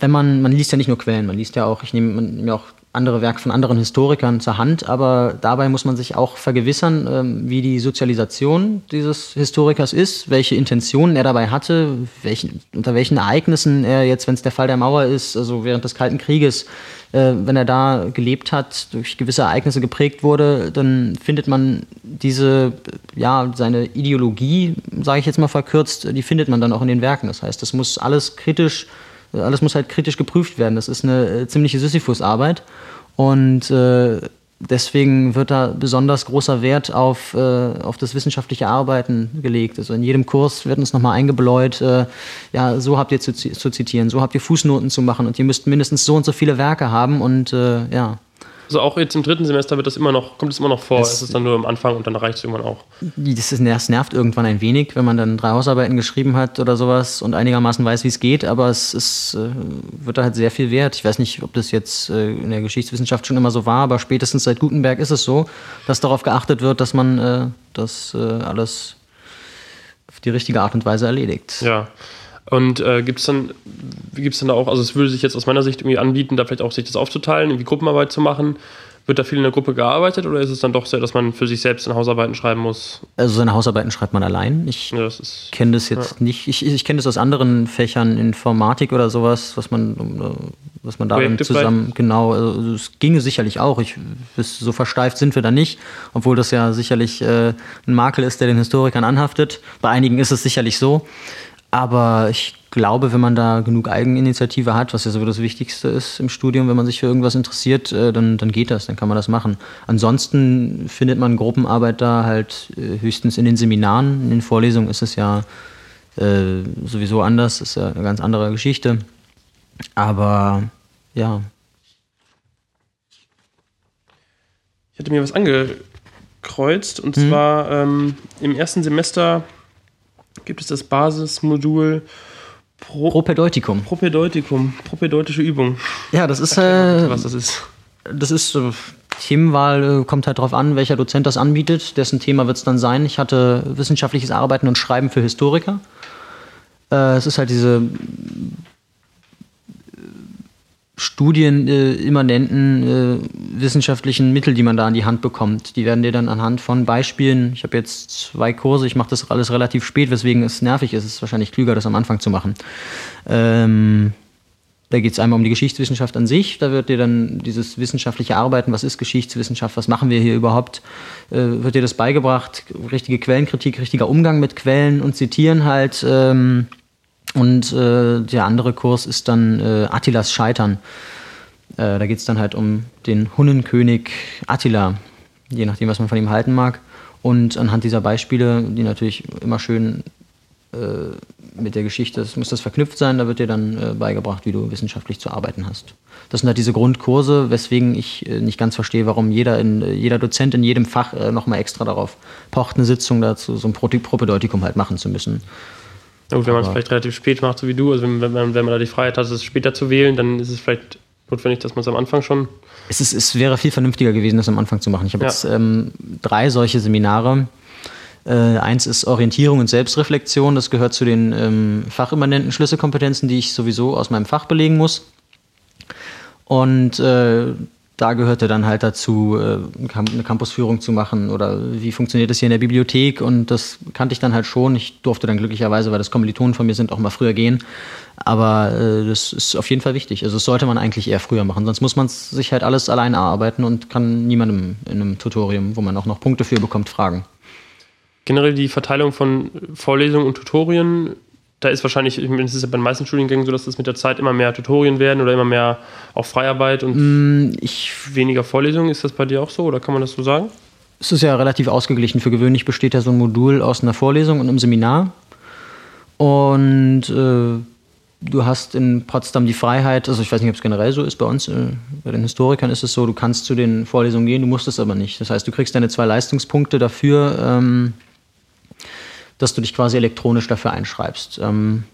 wenn man, man liest ja nicht nur Quellen, man liest ja auch, ich nehme mir auch andere Werke von anderen Historikern zur Hand, aber dabei muss man sich auch vergewissern, ähm, wie die Sozialisation dieses Historikers ist, welche Intentionen er dabei hatte, welchen, unter welchen Ereignissen er jetzt, wenn es der Fall der Mauer ist, also während des Kalten Krieges, äh, wenn er da gelebt hat, durch gewisse Ereignisse geprägt wurde, dann findet man diese, ja, seine Ideologie, sage ich jetzt mal verkürzt, die findet man dann auch in den Werken. Das heißt, das muss alles kritisch alles muss halt kritisch geprüft werden. Das ist eine äh, ziemliche Sisyphus-Arbeit. Und äh, deswegen wird da besonders großer Wert auf, äh, auf das wissenschaftliche Arbeiten gelegt. Also in jedem Kurs wird uns nochmal eingebläut, äh, ja, so habt ihr zu, zu, zitieren, so habt ihr Fußnoten zu machen und ihr müsst mindestens so und so viele Werke haben und äh, ja. Also auch jetzt im dritten Semester wird das immer noch, kommt es immer noch vor. Es ist dann nur am Anfang und dann reicht es irgendwann auch. Das, ist, das nervt irgendwann ein wenig, wenn man dann drei Hausarbeiten geschrieben hat oder sowas und einigermaßen weiß, wie es geht, aber es ist, äh, wird da halt sehr viel wert. Ich weiß nicht, ob das jetzt äh, in der Geschichtswissenschaft schon immer so war, aber spätestens seit Gutenberg ist es so, dass darauf geachtet wird, dass man äh, das alles auf die richtige Art und Weise erledigt. Ja. Und äh, gibt es dann, wie gibt es dann da auch, also es würde sich jetzt aus meiner Sicht irgendwie anbieten, da vielleicht auch sich das aufzuteilen, irgendwie Gruppenarbeit zu machen. Wird da viel in der Gruppe gearbeitet oder ist es dann doch so, dass man für sich selbst in Hausarbeiten schreiben muss? Also seine Hausarbeiten schreibt man allein. Ich ja, kenne das jetzt ja. nicht. Ich, ich kenne das aus anderen Fächern, Informatik oder sowas, was man, was man da zusammen, vielleicht? genau, also es ginge sicherlich auch. Ich, so versteift sind wir da nicht, obwohl das ja sicherlich äh, ein Makel ist, der den Historikern anhaftet. Bei einigen ist es sicherlich so. Aber ich glaube, wenn man da genug Eigeninitiative hat, was ja so das Wichtigste ist im Studium, wenn man sich für irgendwas interessiert, äh, dann, dann geht das, dann kann man das machen. Ansonsten findet man Gruppenarbeit da halt äh, höchstens in den Seminaren. In den Vorlesungen ist es ja äh, sowieso anders, ist ja eine ganz andere Geschichte. Aber ja. Ich hatte mir was angekreuzt und mhm. zwar ähm, im ersten Semester gibt es das Basismodul Pro Propedeutikum. Propedeutikum, propedeutische Übung. Ja, das ist. Äh, was das ist. Das ist. Äh, Themenwahl äh, kommt halt darauf an, welcher Dozent das anbietet. Dessen Thema wird es dann sein. Ich hatte wissenschaftliches Arbeiten und Schreiben für Historiker. Äh, es ist halt diese studienimmanenten äh, wissenschaftlichen Mittel, die man da an die Hand bekommt. Die werden dir dann anhand von Beispielen, ich habe jetzt zwei Kurse, ich mache das alles relativ spät, weswegen es nervig ist. Es ist wahrscheinlich klüger, das am Anfang zu machen. Ähm, da geht es einmal um die Geschichtswissenschaft an sich. Da wird dir dann dieses wissenschaftliche Arbeiten, was ist Geschichtswissenschaft, was machen wir hier überhaupt, äh, wird dir das beigebracht. Richtige Quellenkritik, richtiger Umgang mit Quellen und Zitieren halt. Ähm, und äh, der andere Kurs ist dann äh, Attilas Scheitern. Äh, da geht es dann halt um den Hunnenkönig Attila, je nachdem, was man von ihm halten mag. Und anhand dieser Beispiele, die natürlich immer schön äh, mit der Geschichte, es muss das verknüpft sein, da wird dir dann äh, beigebracht, wie du wissenschaftlich zu arbeiten hast. Das sind halt diese Grundkurse, weswegen ich äh, nicht ganz verstehe, warum jeder, in, jeder Dozent in jedem Fach nochmal extra darauf pocht, eine Sitzung dazu, so ein Propedeutikum halt machen zu müssen. Und wenn man es vielleicht relativ spät macht, so wie du, also wenn, wenn, man, wenn man da die Freiheit hat, es später zu wählen, dann ist es vielleicht notwendig, dass man es am Anfang schon. Es, ist, es wäre viel vernünftiger gewesen, das am Anfang zu machen. Ich habe ja. jetzt ähm, drei solche Seminare. Äh, eins ist Orientierung und Selbstreflexion. Das gehört zu den ähm, fachimmanenten Schlüsselkompetenzen, die ich sowieso aus meinem Fach belegen muss. Und äh, da gehörte dann halt dazu, äh, eine Campusführung zu machen oder wie funktioniert das hier in der Bibliothek und das kannte ich dann halt schon. Ich durfte dann glücklicherweise, weil das Kommilitonen von mir sind, auch mal früher gehen. Aber äh, das ist auf jeden Fall wichtig. Also das sollte man eigentlich eher früher machen, sonst muss man sich halt alles allein erarbeiten und kann niemandem in einem Tutorium, wo man auch noch Punkte für bekommt, fragen. Generell die Verteilung von Vorlesungen und Tutorien da ist wahrscheinlich, es ist ja bei den meisten Studiengängen so, dass es mit der Zeit immer mehr Tutorien werden oder immer mehr auch Freiarbeit und mm, ich, weniger Vorlesungen. Ist das bei dir auch so oder kann man das so sagen? Es ist ja relativ ausgeglichen. Für gewöhnlich besteht ja so ein Modul aus einer Vorlesung und einem Seminar. Und äh, du hast in Potsdam die Freiheit, also ich weiß nicht, ob es generell so ist, bei uns, äh, bei den Historikern ist es so, du kannst zu den Vorlesungen gehen, du musst es aber nicht. Das heißt, du kriegst deine zwei Leistungspunkte dafür. Ähm, dass du dich quasi elektronisch dafür einschreibst. Ähm,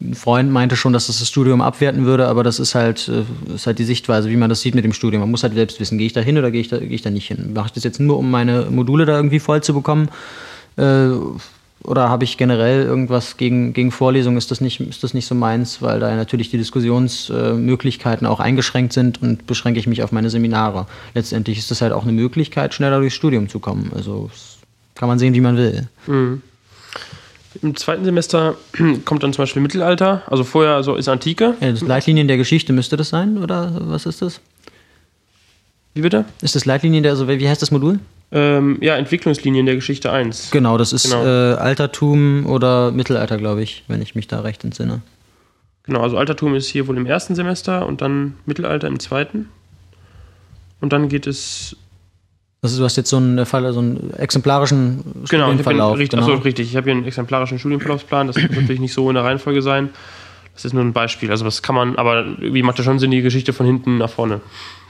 ein Freund meinte schon, dass das das Studium abwerten würde, aber das ist halt, äh, ist halt die Sichtweise, wie man das sieht mit dem Studium. Man muss halt selbst wissen, gehe ich da hin oder gehe ich da, ich da nicht hin? Mache ich das jetzt nur, um meine Module da irgendwie voll zu bekommen? Äh, oder habe ich generell irgendwas gegen, gegen Vorlesungen? Ist das, nicht, ist das nicht so meins, weil da natürlich die Diskussionsmöglichkeiten auch eingeschränkt sind und beschränke ich mich auf meine Seminare. Letztendlich ist das halt auch eine Möglichkeit, schneller durchs Studium zu kommen. Also kann man sehen, wie man will. Mhm. Im zweiten Semester kommt dann zum Beispiel Mittelalter, also vorher also ist Antike. Ja, das Leitlinien der Geschichte müsste das sein, oder was ist das? Wie bitte? Ist das Leitlinien der, also wie heißt das Modul? Ähm, ja, Entwicklungslinien der Geschichte 1. Genau, das ist genau. Äh, Altertum oder Mittelalter, glaube ich, wenn ich mich da recht entsinne. Genau, also Altertum ist hier wohl im ersten Semester und dann Mittelalter im zweiten. Und dann geht es also du hast jetzt so einen Fall, so einen exemplarischen genau, Studienverlauf. Richtig, genau, absolut richtig. Ich habe hier einen exemplarischen Studienverlaufsplan. Das muss natürlich nicht so in der Reihenfolge sein. Das ist nur ein Beispiel. Also das kann man, aber wie macht das schon Sinn, die Geschichte von hinten nach vorne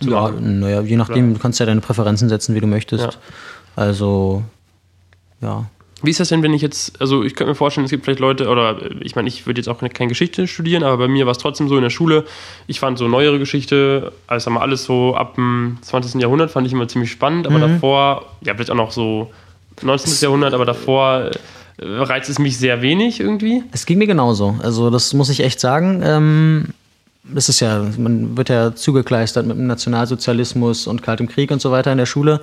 zu ja, machen? Naja, je nachdem, du kannst ja deine Präferenzen setzen, wie du möchtest. Ja. Also, ja. Wie ist das denn, wenn ich jetzt, also ich könnte mir vorstellen, es gibt vielleicht Leute, oder ich meine, ich würde jetzt auch keine Geschichte studieren, aber bei mir war es trotzdem so in der Schule, ich fand so neuere Geschichte, also mal alles so ab dem 20. Jahrhundert fand ich immer ziemlich spannend, aber mhm. davor, ja, vielleicht auch noch so 19. Jahrhundert, aber davor äh, reizt es mich sehr wenig irgendwie. Es ging mir genauso, also das muss ich echt sagen. Ähm das ist ja, man wird ja zugekleistert mit dem Nationalsozialismus und Kaltem Krieg und so weiter in der Schule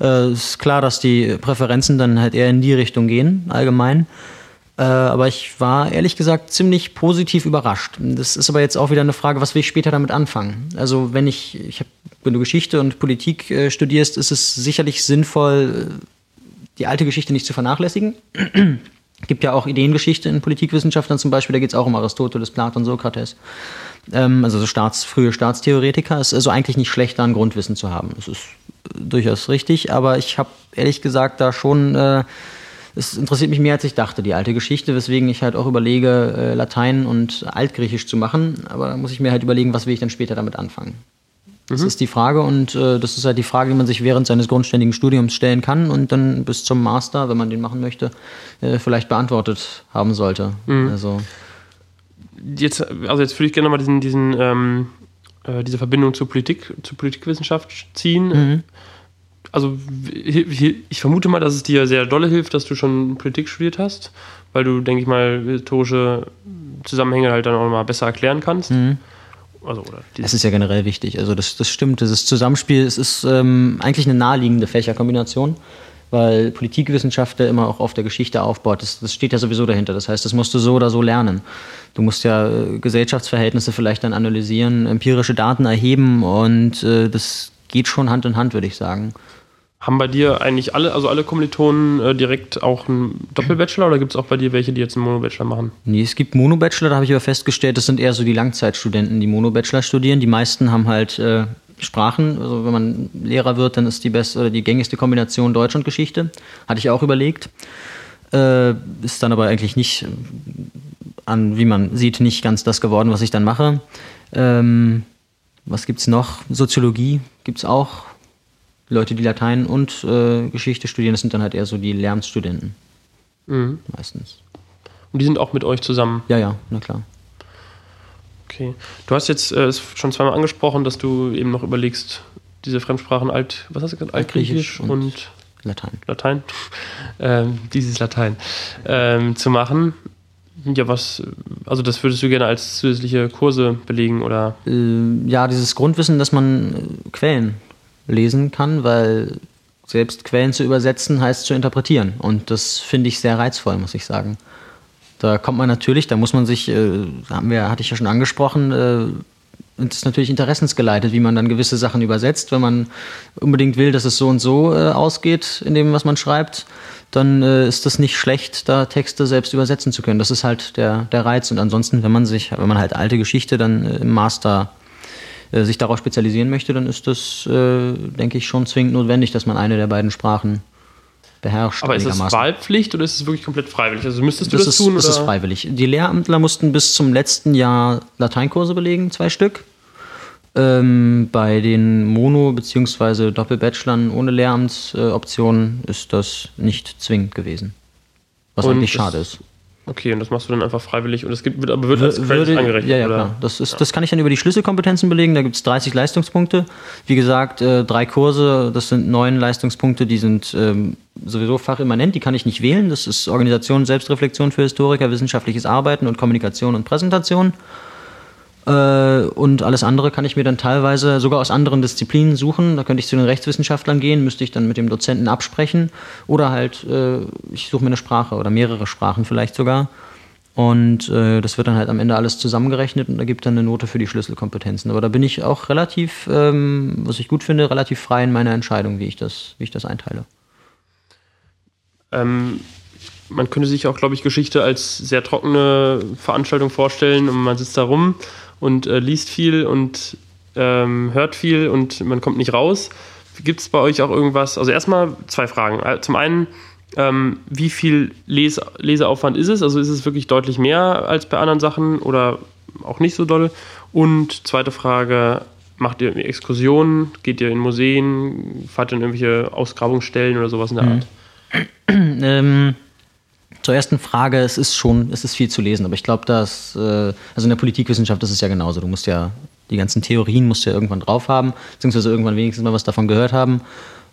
äh, ist klar, dass die Präferenzen dann halt eher in die Richtung gehen, allgemein. Äh, aber ich war ehrlich gesagt ziemlich positiv überrascht. Das ist aber jetzt auch wieder eine Frage, was will ich später damit anfangen? Also wenn ich, ich hab, wenn du Geschichte und Politik äh, studierst, ist es sicherlich sinnvoll, die alte Geschichte nicht zu vernachlässigen. Gibt ja auch Ideengeschichte in Politikwissenschaftlern zum Beispiel, da geht es auch um Aristoteles, Platon, Sokrates. Ähm, also so Staats, frühe Staatstheoretiker. Es ist also eigentlich nicht schlecht, da ein Grundwissen zu haben. Es ist durchaus richtig, aber ich habe ehrlich gesagt da schon, äh, es interessiert mich mehr als ich dachte, die alte Geschichte, weswegen ich halt auch überlege, äh, Latein und Altgriechisch zu machen, aber da muss ich mir halt überlegen, was will ich dann später damit anfangen. Das mhm. ist die Frage und äh, das ist halt die Frage, die man sich während seines grundständigen Studiums stellen kann und dann bis zum Master, wenn man den machen möchte, äh, vielleicht beantwortet haben sollte. Mhm. Also jetzt, also jetzt würde ich gerne mal diesen, diesen ähm, äh, diese Verbindung zur Politik, zur Politikwissenschaft ziehen. Mhm also ich vermute mal, dass es dir sehr dolle hilft, dass du schon Politik studiert hast, weil du, denke ich mal, historische Zusammenhänge halt dann auch mal besser erklären kannst. Also, oder das ist ja generell wichtig. Also das, das stimmt, das Zusammenspiel, es ist ähm, eigentlich eine naheliegende Fächerkombination, weil Politikwissenschaft ja immer auch auf der Geschichte aufbaut. Das, das steht ja sowieso dahinter. Das heißt, das musst du so oder so lernen. Du musst ja äh, Gesellschaftsverhältnisse vielleicht dann analysieren, empirische Daten erheben und äh, das geht schon Hand in Hand, würde ich sagen. Haben bei dir eigentlich alle, also alle Kommilitonen äh, direkt auch einen Doppelbachelor oder gibt es auch bei dir welche, die jetzt einen Monobachelor machen? Nee, es gibt Monobachelor, da habe ich aber festgestellt, das sind eher so die Langzeitstudenten, die Monobachelor studieren. Die meisten haben halt äh, Sprachen, also wenn man Lehrer wird, dann ist die beste oder die gängigste Kombination Deutsch und Geschichte. Hatte ich auch überlegt. Äh, ist dann aber eigentlich nicht an, wie man sieht, nicht ganz das geworden, was ich dann mache. Ähm, was es noch? Soziologie gibt es auch Leute, die Latein und äh, Geschichte studieren, das sind dann halt eher so die Lernstudenten. Mhm. Meistens. Und die sind auch mit euch zusammen? Ja, ja, na klar. Okay. Du hast jetzt äh, schon zweimal angesprochen, dass du eben noch überlegst, diese Fremdsprachen alt, was hast du gesagt? Altgriechisch und, und, Latein. Latein. ähm, dieses Latein ähm, zu machen. Ja, was, also das würdest du gerne als zusätzliche Kurse belegen oder? Äh, ja, dieses Grundwissen, dass man äh, Quellen lesen kann, weil selbst Quellen zu übersetzen heißt zu interpretieren. Und das finde ich sehr reizvoll, muss ich sagen. Da kommt man natürlich, da muss man sich, äh, haben wir, hatte ich ja schon angesprochen, äh, ist natürlich interessensgeleitet, wie man dann gewisse Sachen übersetzt. Wenn man unbedingt will, dass es so und so äh, ausgeht in dem, was man schreibt, dann äh, ist das nicht schlecht, da Texte selbst übersetzen zu können. Das ist halt der, der Reiz. Und ansonsten, wenn man sich, wenn man halt alte Geschichte dann äh, im Master äh, sich darauf spezialisieren möchte, dann ist das, äh, denke ich, schon zwingend notwendig, dass man eine der beiden Sprachen beherrscht. Aber ist das Wahlpflicht oder ist es wirklich komplett freiwillig? Also müsstest du das, das ist, tun? Das ist freiwillig. Die Lehramtler mussten bis zum letzten Jahr Lateinkurse belegen, zwei Stück. Ähm, bei den Mono- bzw. Doppelbachelern ohne Lehramtsoption äh, ist das nicht zwingend gewesen. Was Und eigentlich schade ist. Okay, und das machst du dann einfach freiwillig und es gibt, wird, aber wird als Credits angerechnet? Ja, ja, oder? klar. Das, ist, ja. das kann ich dann über die Schlüsselkompetenzen belegen. Da gibt es 30 Leistungspunkte. Wie gesagt, äh, drei Kurse, das sind neun Leistungspunkte, die sind ähm, sowieso fachimmanent, die kann ich nicht wählen. Das ist Organisation, Selbstreflexion für Historiker, wissenschaftliches Arbeiten und Kommunikation und Präsentation. Äh, und alles andere kann ich mir dann teilweise sogar aus anderen Disziplinen suchen. Da könnte ich zu den Rechtswissenschaftlern gehen, müsste ich dann mit dem Dozenten absprechen. Oder halt, äh, ich suche mir eine Sprache oder mehrere Sprachen vielleicht sogar. Und äh, das wird dann halt am Ende alles zusammengerechnet und ergibt dann eine Note für die Schlüsselkompetenzen. Aber da bin ich auch relativ, ähm, was ich gut finde, relativ frei in meiner Entscheidung, wie ich das, wie ich das einteile. Ähm, man könnte sich auch, glaube ich, Geschichte als sehr trockene Veranstaltung vorstellen und man sitzt da rum und äh, liest viel und ähm, hört viel und man kommt nicht raus. Gibt es bei euch auch irgendwas? Also erstmal zwei Fragen. Äh, zum einen, ähm, wie viel Les Leseaufwand ist es? Also ist es wirklich deutlich mehr als bei anderen Sachen oder auch nicht so doll? Und zweite Frage, macht ihr Exkursionen? Geht ihr in Museen? Fahrt ihr in irgendwelche Ausgrabungsstellen oder sowas in der Art? ähm, zur ersten Frage, es ist schon, es ist viel zu lesen, aber ich glaube, dass, äh, also in der Politikwissenschaft ist es ja genauso. Du musst ja, die ganzen Theorien musst du ja irgendwann drauf haben, beziehungsweise irgendwann wenigstens mal was davon gehört haben.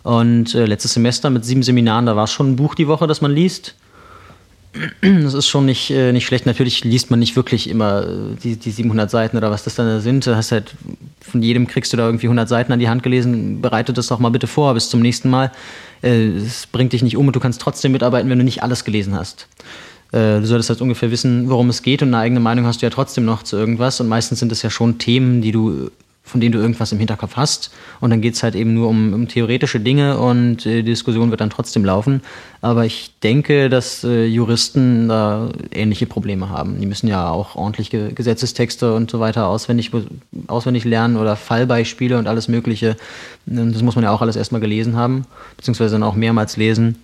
Und äh, letztes Semester mit sieben Seminaren, da war es schon ein Buch die Woche, das man liest. Das ist schon nicht, äh, nicht schlecht. Natürlich liest man nicht wirklich immer äh, die, die 700 Seiten oder was das dann sind. Du hast halt, von jedem kriegst du da irgendwie 100 Seiten an die Hand gelesen. Bereite das doch mal bitte vor bis zum nächsten Mal. Äh, es bringt dich nicht um und du kannst trotzdem mitarbeiten, wenn du nicht alles gelesen hast. Du solltest halt ungefähr wissen, worum es geht und eine eigene Meinung hast du ja trotzdem noch zu irgendwas. Und meistens sind es ja schon Themen, die du von denen du irgendwas im Hinterkopf hast. Und dann geht es halt eben nur um, um, theoretische Dinge und äh, die Diskussion wird dann trotzdem laufen. Aber ich denke, dass äh, Juristen da ähnliche Probleme haben. Die müssen ja auch ordentliche Gesetzestexte und so weiter auswendig, auswendig lernen oder Fallbeispiele und alles Mögliche. Das muss man ja auch alles erstmal gelesen haben, beziehungsweise dann auch mehrmals lesen.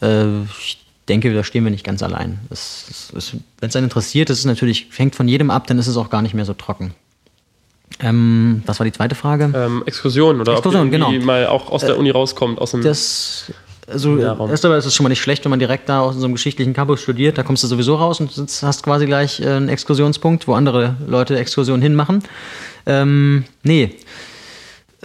Äh, ich denke, da stehen wir nicht ganz allein. Wenn es einen interessiert, das ist natürlich, fängt von jedem ab, dann ist es auch gar nicht mehr so trocken. Ähm, was war die zweite Frage? Ähm, Exkursion oder Exkursion, ob genau. mal auch aus der äh, Uni rauskommt. Aus dem das, also erst einmal ist es schon mal nicht schlecht, wenn man direkt da aus so einem geschichtlichen Campus studiert. Da kommst du sowieso raus und hast quasi gleich äh, einen Exkursionspunkt, wo andere Leute Exkursionen hinmachen. Ähm, nee.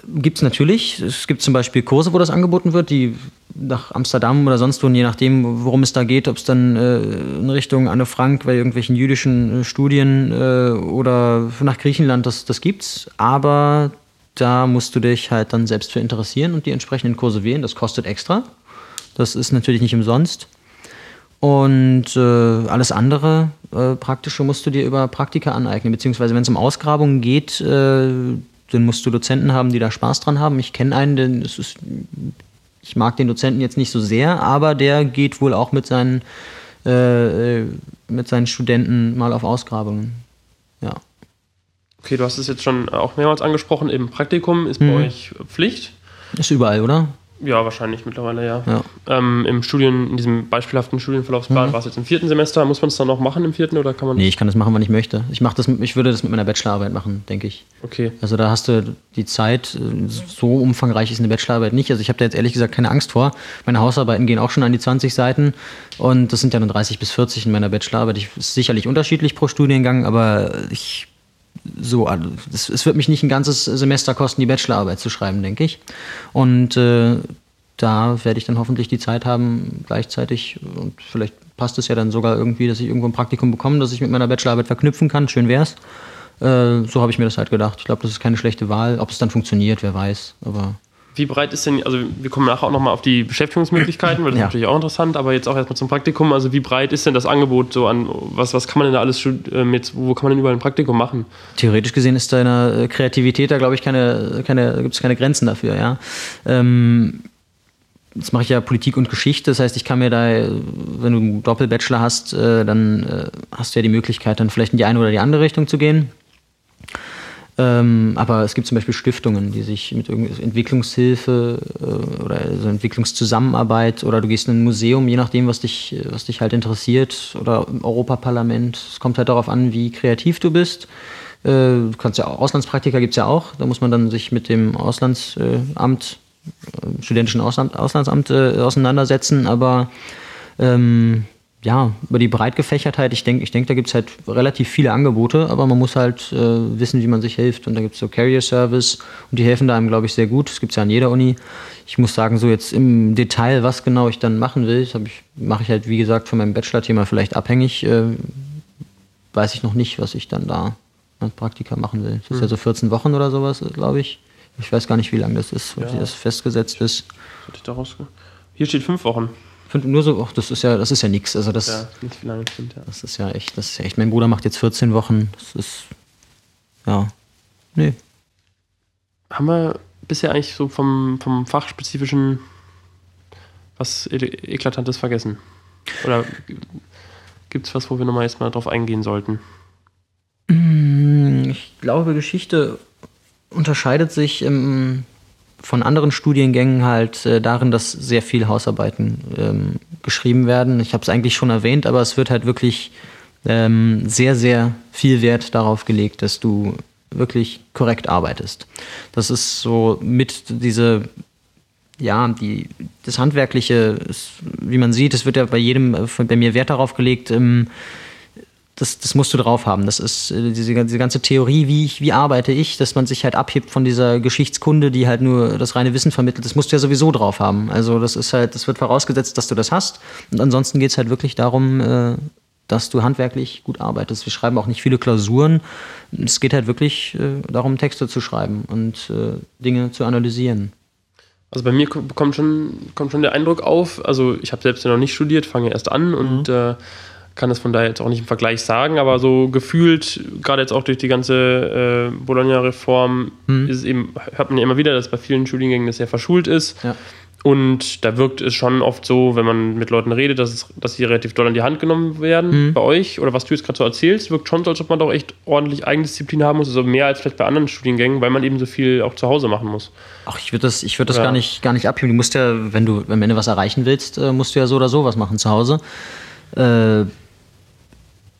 Gibt es natürlich. Es gibt zum Beispiel Kurse, wo das angeboten wird, die nach Amsterdam oder sonst wo, je nachdem, worum es da geht, ob es dann äh, in Richtung Anne Frank bei irgendwelchen jüdischen äh, Studien äh, oder nach Griechenland, das, das gibt's. Aber da musst du dich halt dann selbst für interessieren und die entsprechenden Kurse wählen. Das kostet extra. Das ist natürlich nicht umsonst. Und äh, alles andere äh, Praktische musst du dir über Praktika aneignen, beziehungsweise wenn es um Ausgrabungen geht, äh, dann musst du Dozenten haben, die da Spaß dran haben. Ich kenne einen, denn es ist, ich mag den Dozenten jetzt nicht so sehr, aber der geht wohl auch mit seinen, äh, mit seinen Studenten mal auf Ausgrabungen. Ja. Okay, du hast es jetzt schon auch mehrmals angesprochen, im Praktikum ist bei mhm. euch Pflicht. Ist überall, oder? Ja, wahrscheinlich mittlerweile, ja. ja. Ähm, Im Studien, in diesem beispielhaften Studienverlaufsplan mhm. war es jetzt im vierten Semester. Muss man es dann noch machen im vierten oder kann man. Nee, ich kann das machen, wann ich möchte. Ich, mach das, ich würde das mit meiner Bachelorarbeit machen, denke ich. Okay. Also da hast du die Zeit, so umfangreich ist eine Bachelorarbeit nicht. Also ich habe da jetzt ehrlich gesagt keine Angst vor. Meine Hausarbeiten gehen auch schon an die 20 Seiten und das sind ja dann 30 bis 40 in meiner Bachelorarbeit. Ich, ist sicherlich unterschiedlich pro Studiengang, aber ich so, also es, wird mich nicht ein ganzes Semester kosten, die Bachelorarbeit zu schreiben, denke ich. Und äh, da werde ich dann hoffentlich die Zeit haben, gleichzeitig, und vielleicht passt es ja dann sogar irgendwie, dass ich irgendwo ein Praktikum bekomme, das ich mit meiner Bachelorarbeit verknüpfen kann. Schön wär's. Äh, so habe ich mir das halt gedacht. Ich glaube, das ist keine schlechte Wahl. Ob es dann funktioniert, wer weiß. Aber wie breit ist denn, also wir kommen nachher auch nochmal auf die Beschäftigungsmöglichkeiten, weil das ja. ist natürlich auch interessant, aber jetzt auch erstmal zum Praktikum. Also wie breit ist denn das Angebot so an, was, was kann man denn da alles, ähm, jetzt, wo kann man denn überall ein Praktikum machen? Theoretisch gesehen ist deine äh, Kreativität da, glaube ich, keine, keine, gibt es keine Grenzen dafür, ja. Ähm, jetzt mache ich ja Politik und Geschichte, das heißt, ich kann mir da, wenn du einen Doppelbachelor hast, äh, dann äh, hast du ja die Möglichkeit, dann vielleicht in die eine oder die andere Richtung zu gehen. Ähm, aber es gibt zum Beispiel Stiftungen, die sich mit Entwicklungshilfe äh, oder also Entwicklungszusammenarbeit oder du gehst in ein Museum, je nachdem, was dich, was dich halt interessiert, oder im Europaparlament. Es kommt halt darauf an, wie kreativ du bist. Äh, du kannst ja auch, Auslandspraktika gibt es ja auch. Da muss man dann sich mit dem Auslandsamt, äh, studentischen Ausland, Auslandsamt äh, auseinandersetzen, aber ähm, ja, über die Breitgefächertheit, ich denke, ich denk, da gibt es halt relativ viele Angebote, aber man muss halt äh, wissen, wie man sich hilft. Und da gibt es so Carrier Service und die helfen da einem, glaube ich, sehr gut. Das gibt es ja an jeder Uni. Ich muss sagen, so jetzt im Detail, was genau ich dann machen will, das ich, mache ich halt, wie gesagt, von meinem Bachelor-Thema vielleicht abhängig. Äh, weiß ich noch nicht, was ich dann da als Praktika machen will. Das ist ja hm. so 14 Wochen oder sowas, glaube ich. Ich weiß gar nicht, wie lange das ist, ob ja. das festgesetzt ist. Hier steht fünf Wochen. Fünf, nur so, ach, das ist ja, das ist ja nichts. Also das, ja, nicht viel stimmt, ja. Das ist ja echt, das ist ja echt. Mein Bruder macht jetzt 14 Wochen. Das ist, ja, nee. Haben wir bisher eigentlich so vom, vom fachspezifischen was Eklatantes vergessen? Oder gibt es was, wo wir nochmal jetzt mal drauf eingehen sollten? Mm, ich glaube, Geschichte unterscheidet sich im von anderen Studiengängen halt äh, darin, dass sehr viel Hausarbeiten ähm, geschrieben werden. Ich habe es eigentlich schon erwähnt, aber es wird halt wirklich ähm, sehr, sehr viel Wert darauf gelegt, dass du wirklich korrekt arbeitest. Das ist so mit diese, ja, die, das Handwerkliche, wie man sieht, es wird ja bei jedem, äh, bei mir Wert darauf gelegt, ähm, das, das musst du drauf haben. Das ist äh, diese, diese ganze Theorie, wie, ich, wie arbeite ich, dass man sich halt abhebt von dieser Geschichtskunde, die halt nur das reine Wissen vermittelt. Das musst du ja sowieso drauf haben. Also das ist halt, das wird vorausgesetzt, dass du das hast. Und ansonsten geht es halt wirklich darum, äh, dass du handwerklich gut arbeitest. Wir schreiben auch nicht viele Klausuren. Es geht halt wirklich äh, darum, Texte zu schreiben und Dinge zu analysieren. Also bei mir kommt schon, kommt schon der Eindruck auf, also ich habe selbst ja noch nicht studiert, fange erst an und mhm. äh, kann das von daher jetzt auch nicht im Vergleich sagen, aber so gefühlt, gerade jetzt auch durch die ganze äh, Bologna-Reform, ist es eben, hört man ja immer wieder, dass bei vielen Studiengängen das sehr verschult ist. Ja. Und da wirkt es schon oft so, wenn man mit Leuten redet, dass, es, dass sie relativ doll an die Hand genommen werden mhm. bei euch. Oder was du jetzt gerade so erzählst, wirkt schon so, als ob man doch echt ordentlich Eigendisziplin haben muss. Also mehr als vielleicht bei anderen Studiengängen, weil man eben so viel auch zu Hause machen muss. Ach, ich würde das, ich würd das ja. gar, nicht, gar nicht abheben. Du musst ja, wenn du am Ende was erreichen willst, äh, musst du ja so oder so was machen zu Hause. Äh,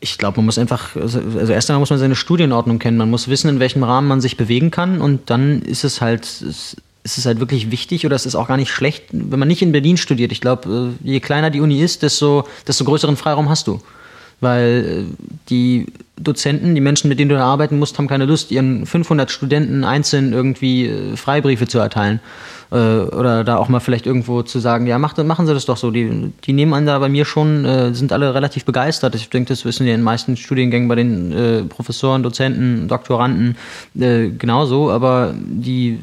ich glaube, man muss einfach, also, also erst einmal muss man seine Studienordnung kennen. Man muss wissen, in welchem Rahmen man sich bewegen kann und dann ist es halt, ist es halt wirklich wichtig oder es ist auch gar nicht schlecht, wenn man nicht in Berlin studiert. Ich glaube, äh, je kleiner die Uni ist, desto, desto größeren Freiraum hast du. Weil äh, die Dozenten, die Menschen, mit denen du da arbeiten musst, haben keine Lust, ihren 500 Studenten einzeln irgendwie äh, Freibriefe zu erteilen. Äh, oder da auch mal vielleicht irgendwo zu sagen, ja, mach, machen Sie das doch so. Die, die nehmen an da bei mir schon, sind alle relativ begeistert. Ich denke, das wissen ja in den meisten Studiengängen bei den äh, Professoren, Dozenten, Doktoranden äh, genauso. Aber die,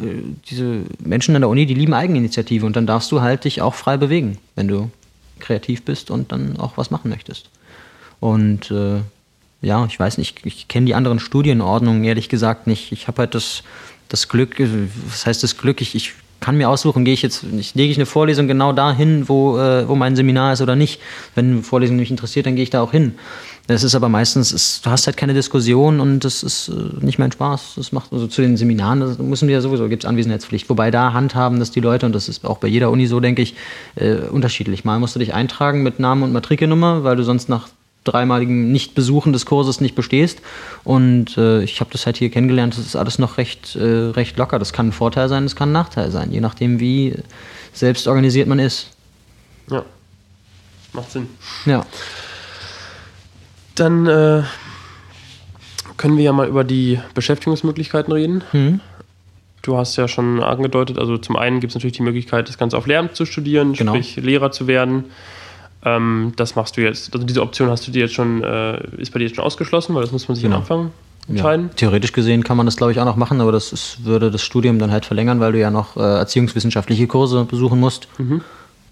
äh, diese Menschen an der Uni, die lieben Eigeninitiative und dann darfst du halt dich auch frei bewegen, wenn du kreativ bist und dann auch was machen möchtest. Und äh, ja, ich weiß nicht, ich, kenne die anderen Studienordnungen ehrlich gesagt nicht. Ich habe halt das, das Glück, was heißt das Glück? Ich, ich kann mir aussuchen, gehe ich jetzt, ich lege ich eine Vorlesung genau dahin, wo, äh, wo mein Seminar ist oder nicht. Wenn eine Vorlesung mich interessiert, dann gehe ich da auch hin. Das ist aber meistens, ist, du hast halt keine Diskussion und das ist äh, nicht mein Spaß. Das macht also zu den Seminaren, das müssen wir ja sowieso, gibt es Anwesenheitspflicht. Wobei da handhaben, dass die Leute, und das ist auch bei jeder Uni so, denke ich, äh, unterschiedlich. Mal musst du dich eintragen mit Namen und Matrikelnummer, weil du sonst nach dreimaligen Nichtbesuchen des Kurses nicht bestehst. Und äh, ich habe das halt hier kennengelernt, das ist alles noch recht, äh, recht locker. Das kann ein Vorteil sein, das kann ein Nachteil sein, je nachdem, wie selbst organisiert man ist. Ja, macht Sinn. Ja. Dann äh, können wir ja mal über die Beschäftigungsmöglichkeiten reden. Mhm. Du hast ja schon angedeutet, also zum einen gibt es natürlich die Möglichkeit, das Ganze auf Lehramt zu studieren, Genau. sprich Lehrer zu werden. Ähm, das machst du jetzt, also diese Option hast du dir jetzt schon, äh, ist bei dir jetzt schon ausgeschlossen, weil das muss man sich Genau. am Anfang Ja. entscheiden. Theoretisch gesehen kann man das, glaube ich, auch noch machen, aber das ist, würde das Studium dann halt verlängern, weil du ja noch äh, erziehungswissenschaftliche Kurse besuchen musst. Mhm.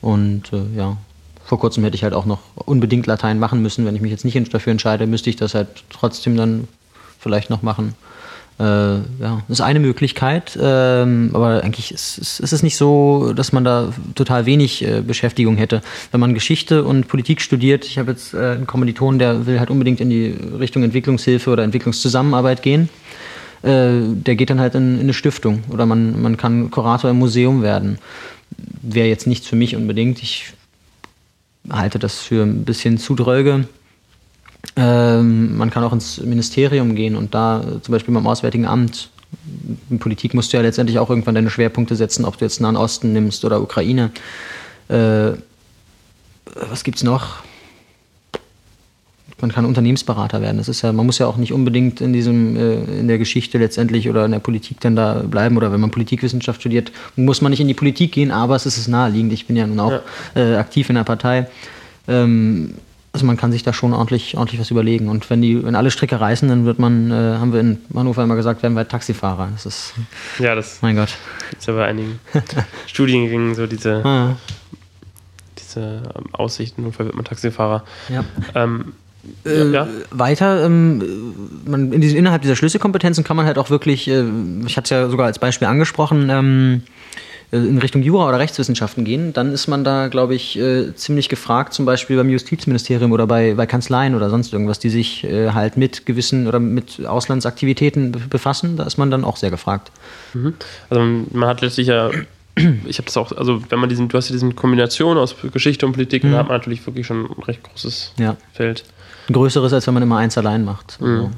Und äh, ja, vor kurzem hätte ich halt auch noch unbedingt Latein machen müssen. Wenn ich mich jetzt nicht dafür entscheide, müsste ich das halt trotzdem dann vielleicht noch machen. Äh, ja, das ist eine Möglichkeit, ähm, aber eigentlich ist, ist, ist es nicht so, dass man da total wenig äh, Beschäftigung hätte. Wenn man Geschichte und Politik studiert, ich habe jetzt äh, einen Kommiliton, der will halt unbedingt in die Richtung Entwicklungshilfe oder Entwicklungszusammenarbeit gehen äh, der geht dann halt in, in eine Stiftung oder man, man kann Kurator im Museum werden. Wäre jetzt nichts für mich unbedingt. Ich halte das für ein bisschen zu dröge. Ähm, man kann auch ins Ministerium gehen und da äh, zum Beispiel beim Auswärtigen Amt. In Politik musst du ja letztendlich auch irgendwann deine Schwerpunkte setzen, ob du jetzt Nahen Osten nimmst oder Ukraine. Äh, was gibt's noch? man kann Unternehmensberater werden. Das ist ja, man muss ja auch nicht unbedingt in diesem, äh, in der Geschichte letztendlich oder in der Politik dann da bleiben. Oder wenn man Politikwissenschaft studiert, muss man nicht in die Politik gehen, aber es ist naheliegend. Ich bin ja nun auch Äh, aktiv in der Partei. Ähm, also man kann sich da schon ordentlich, ordentlich was überlegen. Und wenn die, wenn alle Stricke reißen, dann wird man, äh, haben wir in Hannover immer gesagt, werden wir halt Taxifahrer. Das ist, Ja, das mein Gott. gibt es ja bei einigen Studiengängen so diese, Ah, diese ähm, Aussichten, notfalls wird man Taxifahrer. ja. Ähm, Äh, ja, Weiter, ähm, man, in diesen, innerhalb dieser Schlüsselkompetenzen kann man halt auch wirklich, äh, ich hatte es ja sogar als Beispiel angesprochen, ähm, äh, in Richtung Jura oder Rechtswissenschaften gehen, dann ist man da, glaube ich, äh, ziemlich gefragt, zum Beispiel beim Justizministerium oder bei, bei Kanzleien oder sonst irgendwas, die sich äh, halt mit gewissen oder mit Auslandsaktivitäten be- befassen. Da ist man dann auch sehr gefragt. Also man hat letztlich ja, ich habe das auch, also wenn man diesen, du hast ja diesen Kombination aus Geschichte und Politik, Mhm. dann hat man natürlich wirklich schon ein recht großes Ja. Feld. Ein größeres, als wenn man immer eins allein macht. Also, Mhm.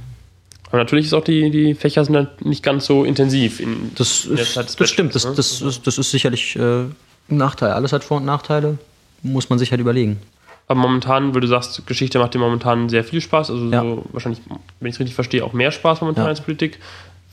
Aber natürlich ist auch die, die Fächer sind dann nicht ganz so intensiv. In Das, in ist, das stimmt, das, ne? das, ist, das ist sicherlich äh, ein Nachteil. Alles hat Vor- und Nachteile, muss man sich halt überlegen. Aber momentan, weil du sagst, Geschichte macht dir momentan sehr viel Spaß, also Ja. so wahrscheinlich, wenn ich es richtig verstehe, auch mehr Spaß momentan Ja. als Politik.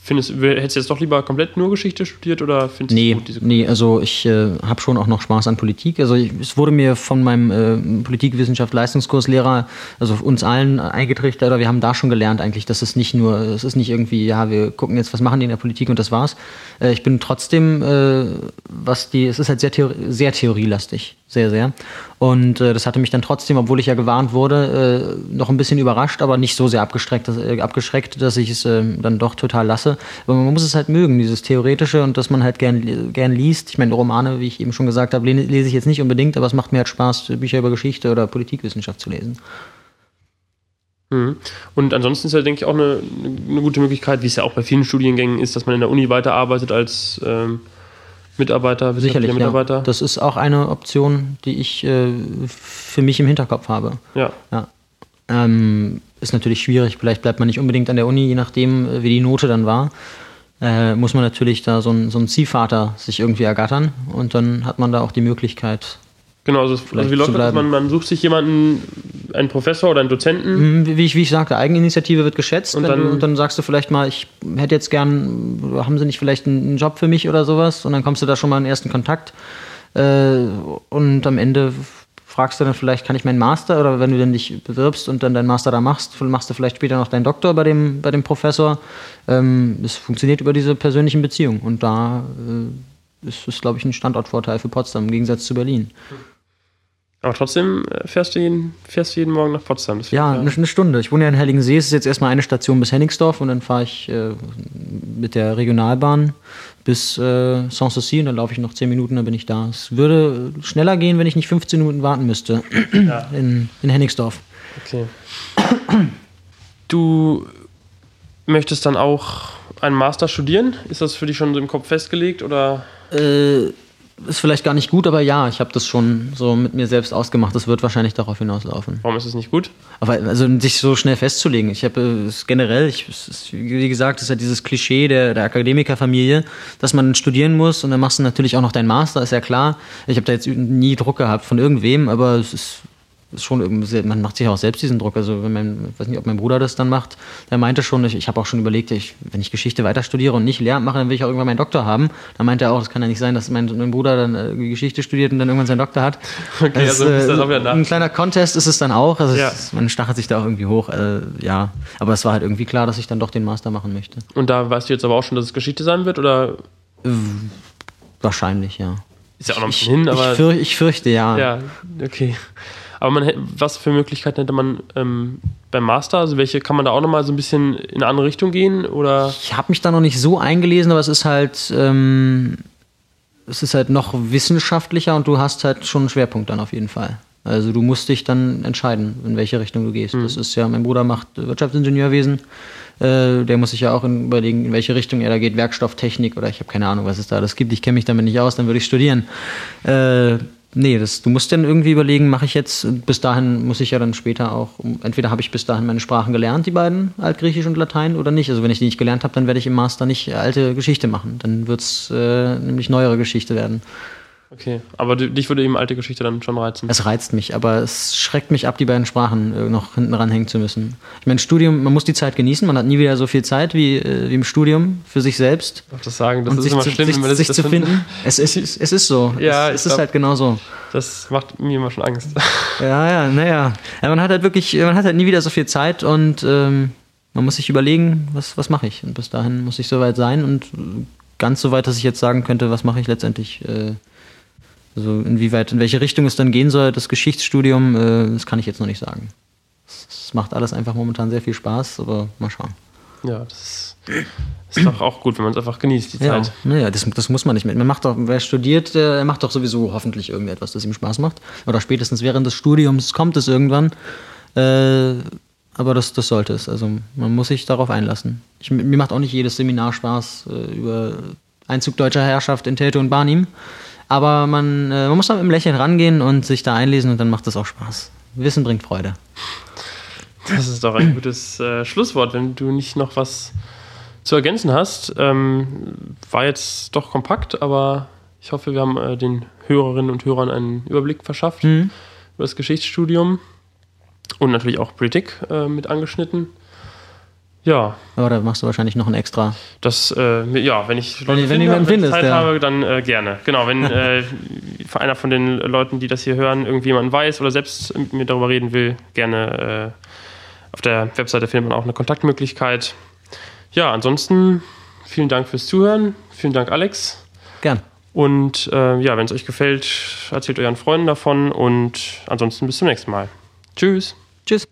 Findest, hättest du jetzt doch lieber komplett nur Geschichte studiert oder findest Nee, du gut diese nee, also ich äh, habe schon auch noch Spaß an Politik. Also ich, es wurde mir von meinem äh, Politikwissenschaft-Leistungskurslehrer, also uns allen eingetrichtert, oder wir haben da schon gelernt eigentlich, dass es nicht nur, es ist nicht irgendwie, ja, wir gucken jetzt, was machen die in der Politik und das war's. Äh, ich bin trotzdem, äh, was die, es ist halt sehr, Theor sehr theorielastig, sehr, sehr. Und äh, das hatte mich dann trotzdem, obwohl ich ja gewarnt wurde, äh, noch ein bisschen überrascht, aber nicht so sehr abgeschreckt, dass, äh, abgeschreckt, dass ich es äh, dann doch total lasse. Aber man muss es halt mögen, dieses Theoretische und dass man halt gern, gern liest. Ich meine, Romane, wie ich eben schon gesagt habe, le- lese ich jetzt nicht unbedingt, aber es macht mir halt Spaß, Bücher über Geschichte oder Politikwissenschaft zu lesen. Mhm. Und ansonsten ist ja, denke ich, auch eine, eine gute Möglichkeit, wie es ja auch bei vielen Studiengängen ist, dass man in der Uni weiterarbeitet als ähm, Mitarbeiter, Sicherlich, wissenschaftlicher ja. Mitarbeiter. Das ist auch eine Option, die ich äh, für mich im Hinterkopf habe. ja. Ja. Ähm, ist natürlich schwierig, vielleicht bleibt man nicht unbedingt an der Uni, je nachdem, äh, wie die Note dann war. Äh, muss man natürlich da so einen so einen Ziehvater sich irgendwie ergattern und dann hat man da auch die Möglichkeit. Genau, also, also wie läuft das? bleiben. Man, man sucht sich jemanden, einen Professor oder einen Dozenten. Mhm, Wie ich, wie ich sagte, Eigeninitiative wird geschätzt. Und dann, du, und dann sagst du vielleicht mal, ich hätte jetzt gern, haben Sie nicht vielleicht einen Job für mich oder sowas? Und dann kommst du da schon mal in den ersten Kontakt. Äh, und am Ende fragst du dann vielleicht, kann ich meinen Master oder wenn du dann dich bewirbst und dann deinen Master da machst, machst du vielleicht später noch deinen Doktor bei dem, bei dem Professor. Ähm, es funktioniert über diese persönlichen Beziehungen. Und da äh, ist es, glaube ich, ein Standortvorteil für Potsdam im Gegensatz zu Berlin. Aber trotzdem äh, fährst du jeden, fährst du jeden Morgen nach Potsdam. Ja, eine, eine Stunde. Ich wohne ja in Helligensee. Es ist jetzt erstmal eine Station bis Hennigsdorf und dann fahre ich äh, mit der Regionalbahn bis äh, Sanssouci und dann laufe ich noch 10 Minuten, dann bin ich da. Es würde schneller gehen, wenn ich nicht 15 Minuten warten müsste in, in Hennigsdorf. Okay. Du möchtest dann auch einen Master studieren? Ist das für dich schon so im Kopf festgelegt oder? Äh, ist vielleicht gar nicht gut, aber ja, ich habe das schon so mit mir selbst ausgemacht. Das wird wahrscheinlich darauf hinauslaufen. Warum ist es nicht gut? Aber also sich so schnell festzulegen. Ich habe äh, es generell, ich, es wie gesagt, es ist ja dieses Klischee der, der Akademikerfamilie, dass man studieren muss und dann machst du natürlich auch noch deinen Master, ist ja klar. Ich habe da jetzt nie Druck gehabt von irgendwem, aber es ist, ist schon man macht sich auch selbst diesen Druck. Also wenn mein, ich weiß nicht, ob mein Bruder das dann macht, der meinte schon, ich, ich habe auch schon überlegt, ich, wenn ich Geschichte weiter studiere und nicht Lehramt mache, dann will ich auch irgendwann meinen Doktor haben. Dann meinte er auch, das kann ja nicht sein, dass mein, mein Bruder dann äh, Geschichte studiert und dann irgendwann seinen Doktor hat. Okay, Das, also ist das äh, auch wieder nach- ein kleiner Contest ist es dann auch. Also Ja. es man stachelt sich da auch irgendwie hoch. Äh, ja, aber es war halt irgendwie klar, dass ich dann doch den Master machen möchte. Und da weißt du jetzt aber auch schon, dass es Geschichte sein wird oder Wahrscheinlich, ja. ist ja auch noch ein Ich, bisschen hin, aber ich, für, ich fürchte ja. ja, okay. Aber man, hätte- was für Möglichkeiten hätte man ähm, beim Master? Also welche kann man da auch nochmal so ein bisschen in eine andere Richtung gehen oder? Ich habe mich da noch nicht so eingelesen, aber es ist halt, ähm, es ist halt noch wissenschaftlicher und du hast halt schon einen Schwerpunkt dann auf jeden Fall. Also du musst dich dann entscheiden, in welche Richtung du gehst. Das ist ja, mein Bruder macht Wirtschaftsingenieurwesen. Äh, der muss sich ja auch überlegen, in welche Richtung er da geht. Werkstofftechnik oder ich habe keine Ahnung, was es da alles gibt. Ich kenne mich damit nicht aus, dann würde ich studieren. Äh, nee, das, du musst dann irgendwie überlegen, mache ich jetzt, bis dahin muss ich ja dann später auch, entweder habe ich bis dahin meine Sprachen gelernt, die beiden, Altgriechisch und Latein, oder nicht. Also wenn ich die nicht gelernt habe, dann werde ich im Master nicht alte Geschichte machen. Dann wird es äh, nämlich neuere Geschichte werden. Okay, aber dich würde eben alte Geschichte dann schon reizen. Es reizt mich, aber es schreckt mich ab, die beiden Sprachen äh, noch hinten ranhängen zu müssen. Ich meine, Studium, man muss die Zeit genießen, man hat nie wieder so viel Zeit wie, äh, wie im Studium für sich selbst. Ich das sagen, das und ist sich immer zu, schlimm, sich, wenn man sich das zu findet. finden. Es ist, es ist so. Ja, es, es ist glaub- halt genau so. Das macht mir immer schon Angst. Ja, ja, naja. Ja, man hat halt wirklich, man hat halt nie wieder so viel Zeit und ähm, man muss sich überlegen, was, was mache ich. Und bis dahin muss ich soweit sein und ganz so weit, dass ich jetzt sagen könnte, was mache ich letztendlich. Äh, also inwieweit, in welche Richtung es dann gehen soll, das Geschichtsstudium, äh, das kann ich jetzt noch nicht sagen. Es macht alles einfach momentan sehr viel Spaß, aber mal schauen. Ja, das ist doch auch gut, wenn man es einfach genießt, die Ja, Zeit. naja, das, das muss man nicht mit. Man macht doch, wer studiert, der macht doch sowieso hoffentlich irgendetwas, das ihm Spaß macht. Oder spätestens während des Studiums kommt es irgendwann. Äh, aber das, das sollte es. Also man muss sich darauf einlassen. Ich, mir macht auch nicht jedes Seminar Spaß äh, über Einzug deutscher Herrschaft in Teltow und Barnim. Aber man, äh, man muss da mit einem Lächeln rangehen und sich da einlesen und dann macht das auch Spaß. Wissen bringt Freude. Das ist doch ein gutes äh, Schlusswort, wenn du nicht noch was zu ergänzen hast. Ähm, war jetzt doch kompakt, aber ich hoffe, wir haben äh, den Hörerinnen und Hörern einen Überblick verschafft Mhm. über das Geschichtsstudium und natürlich auch Politik äh, mit angeschnitten. Ja, Aber da machst du wahrscheinlich noch ein extra. das, äh, ja, wenn ich Leute wenn finde, wenn ich Zeit ja. habe, dann äh, gerne. Genau, wenn äh, einer von den Leuten, die das hier hören, irgendjemand weiß oder selbst mit mir darüber reden will, gerne äh, auf der Webseite findet man auch eine Kontaktmöglichkeit. Ja, ansonsten vielen Dank fürs Zuhören. Vielen Dank, Alex. Gern. Und äh, ja, wenn es euch gefällt, erzählt euren Freunden davon und ansonsten bis zum nächsten Mal. Tschüss. Tschüss.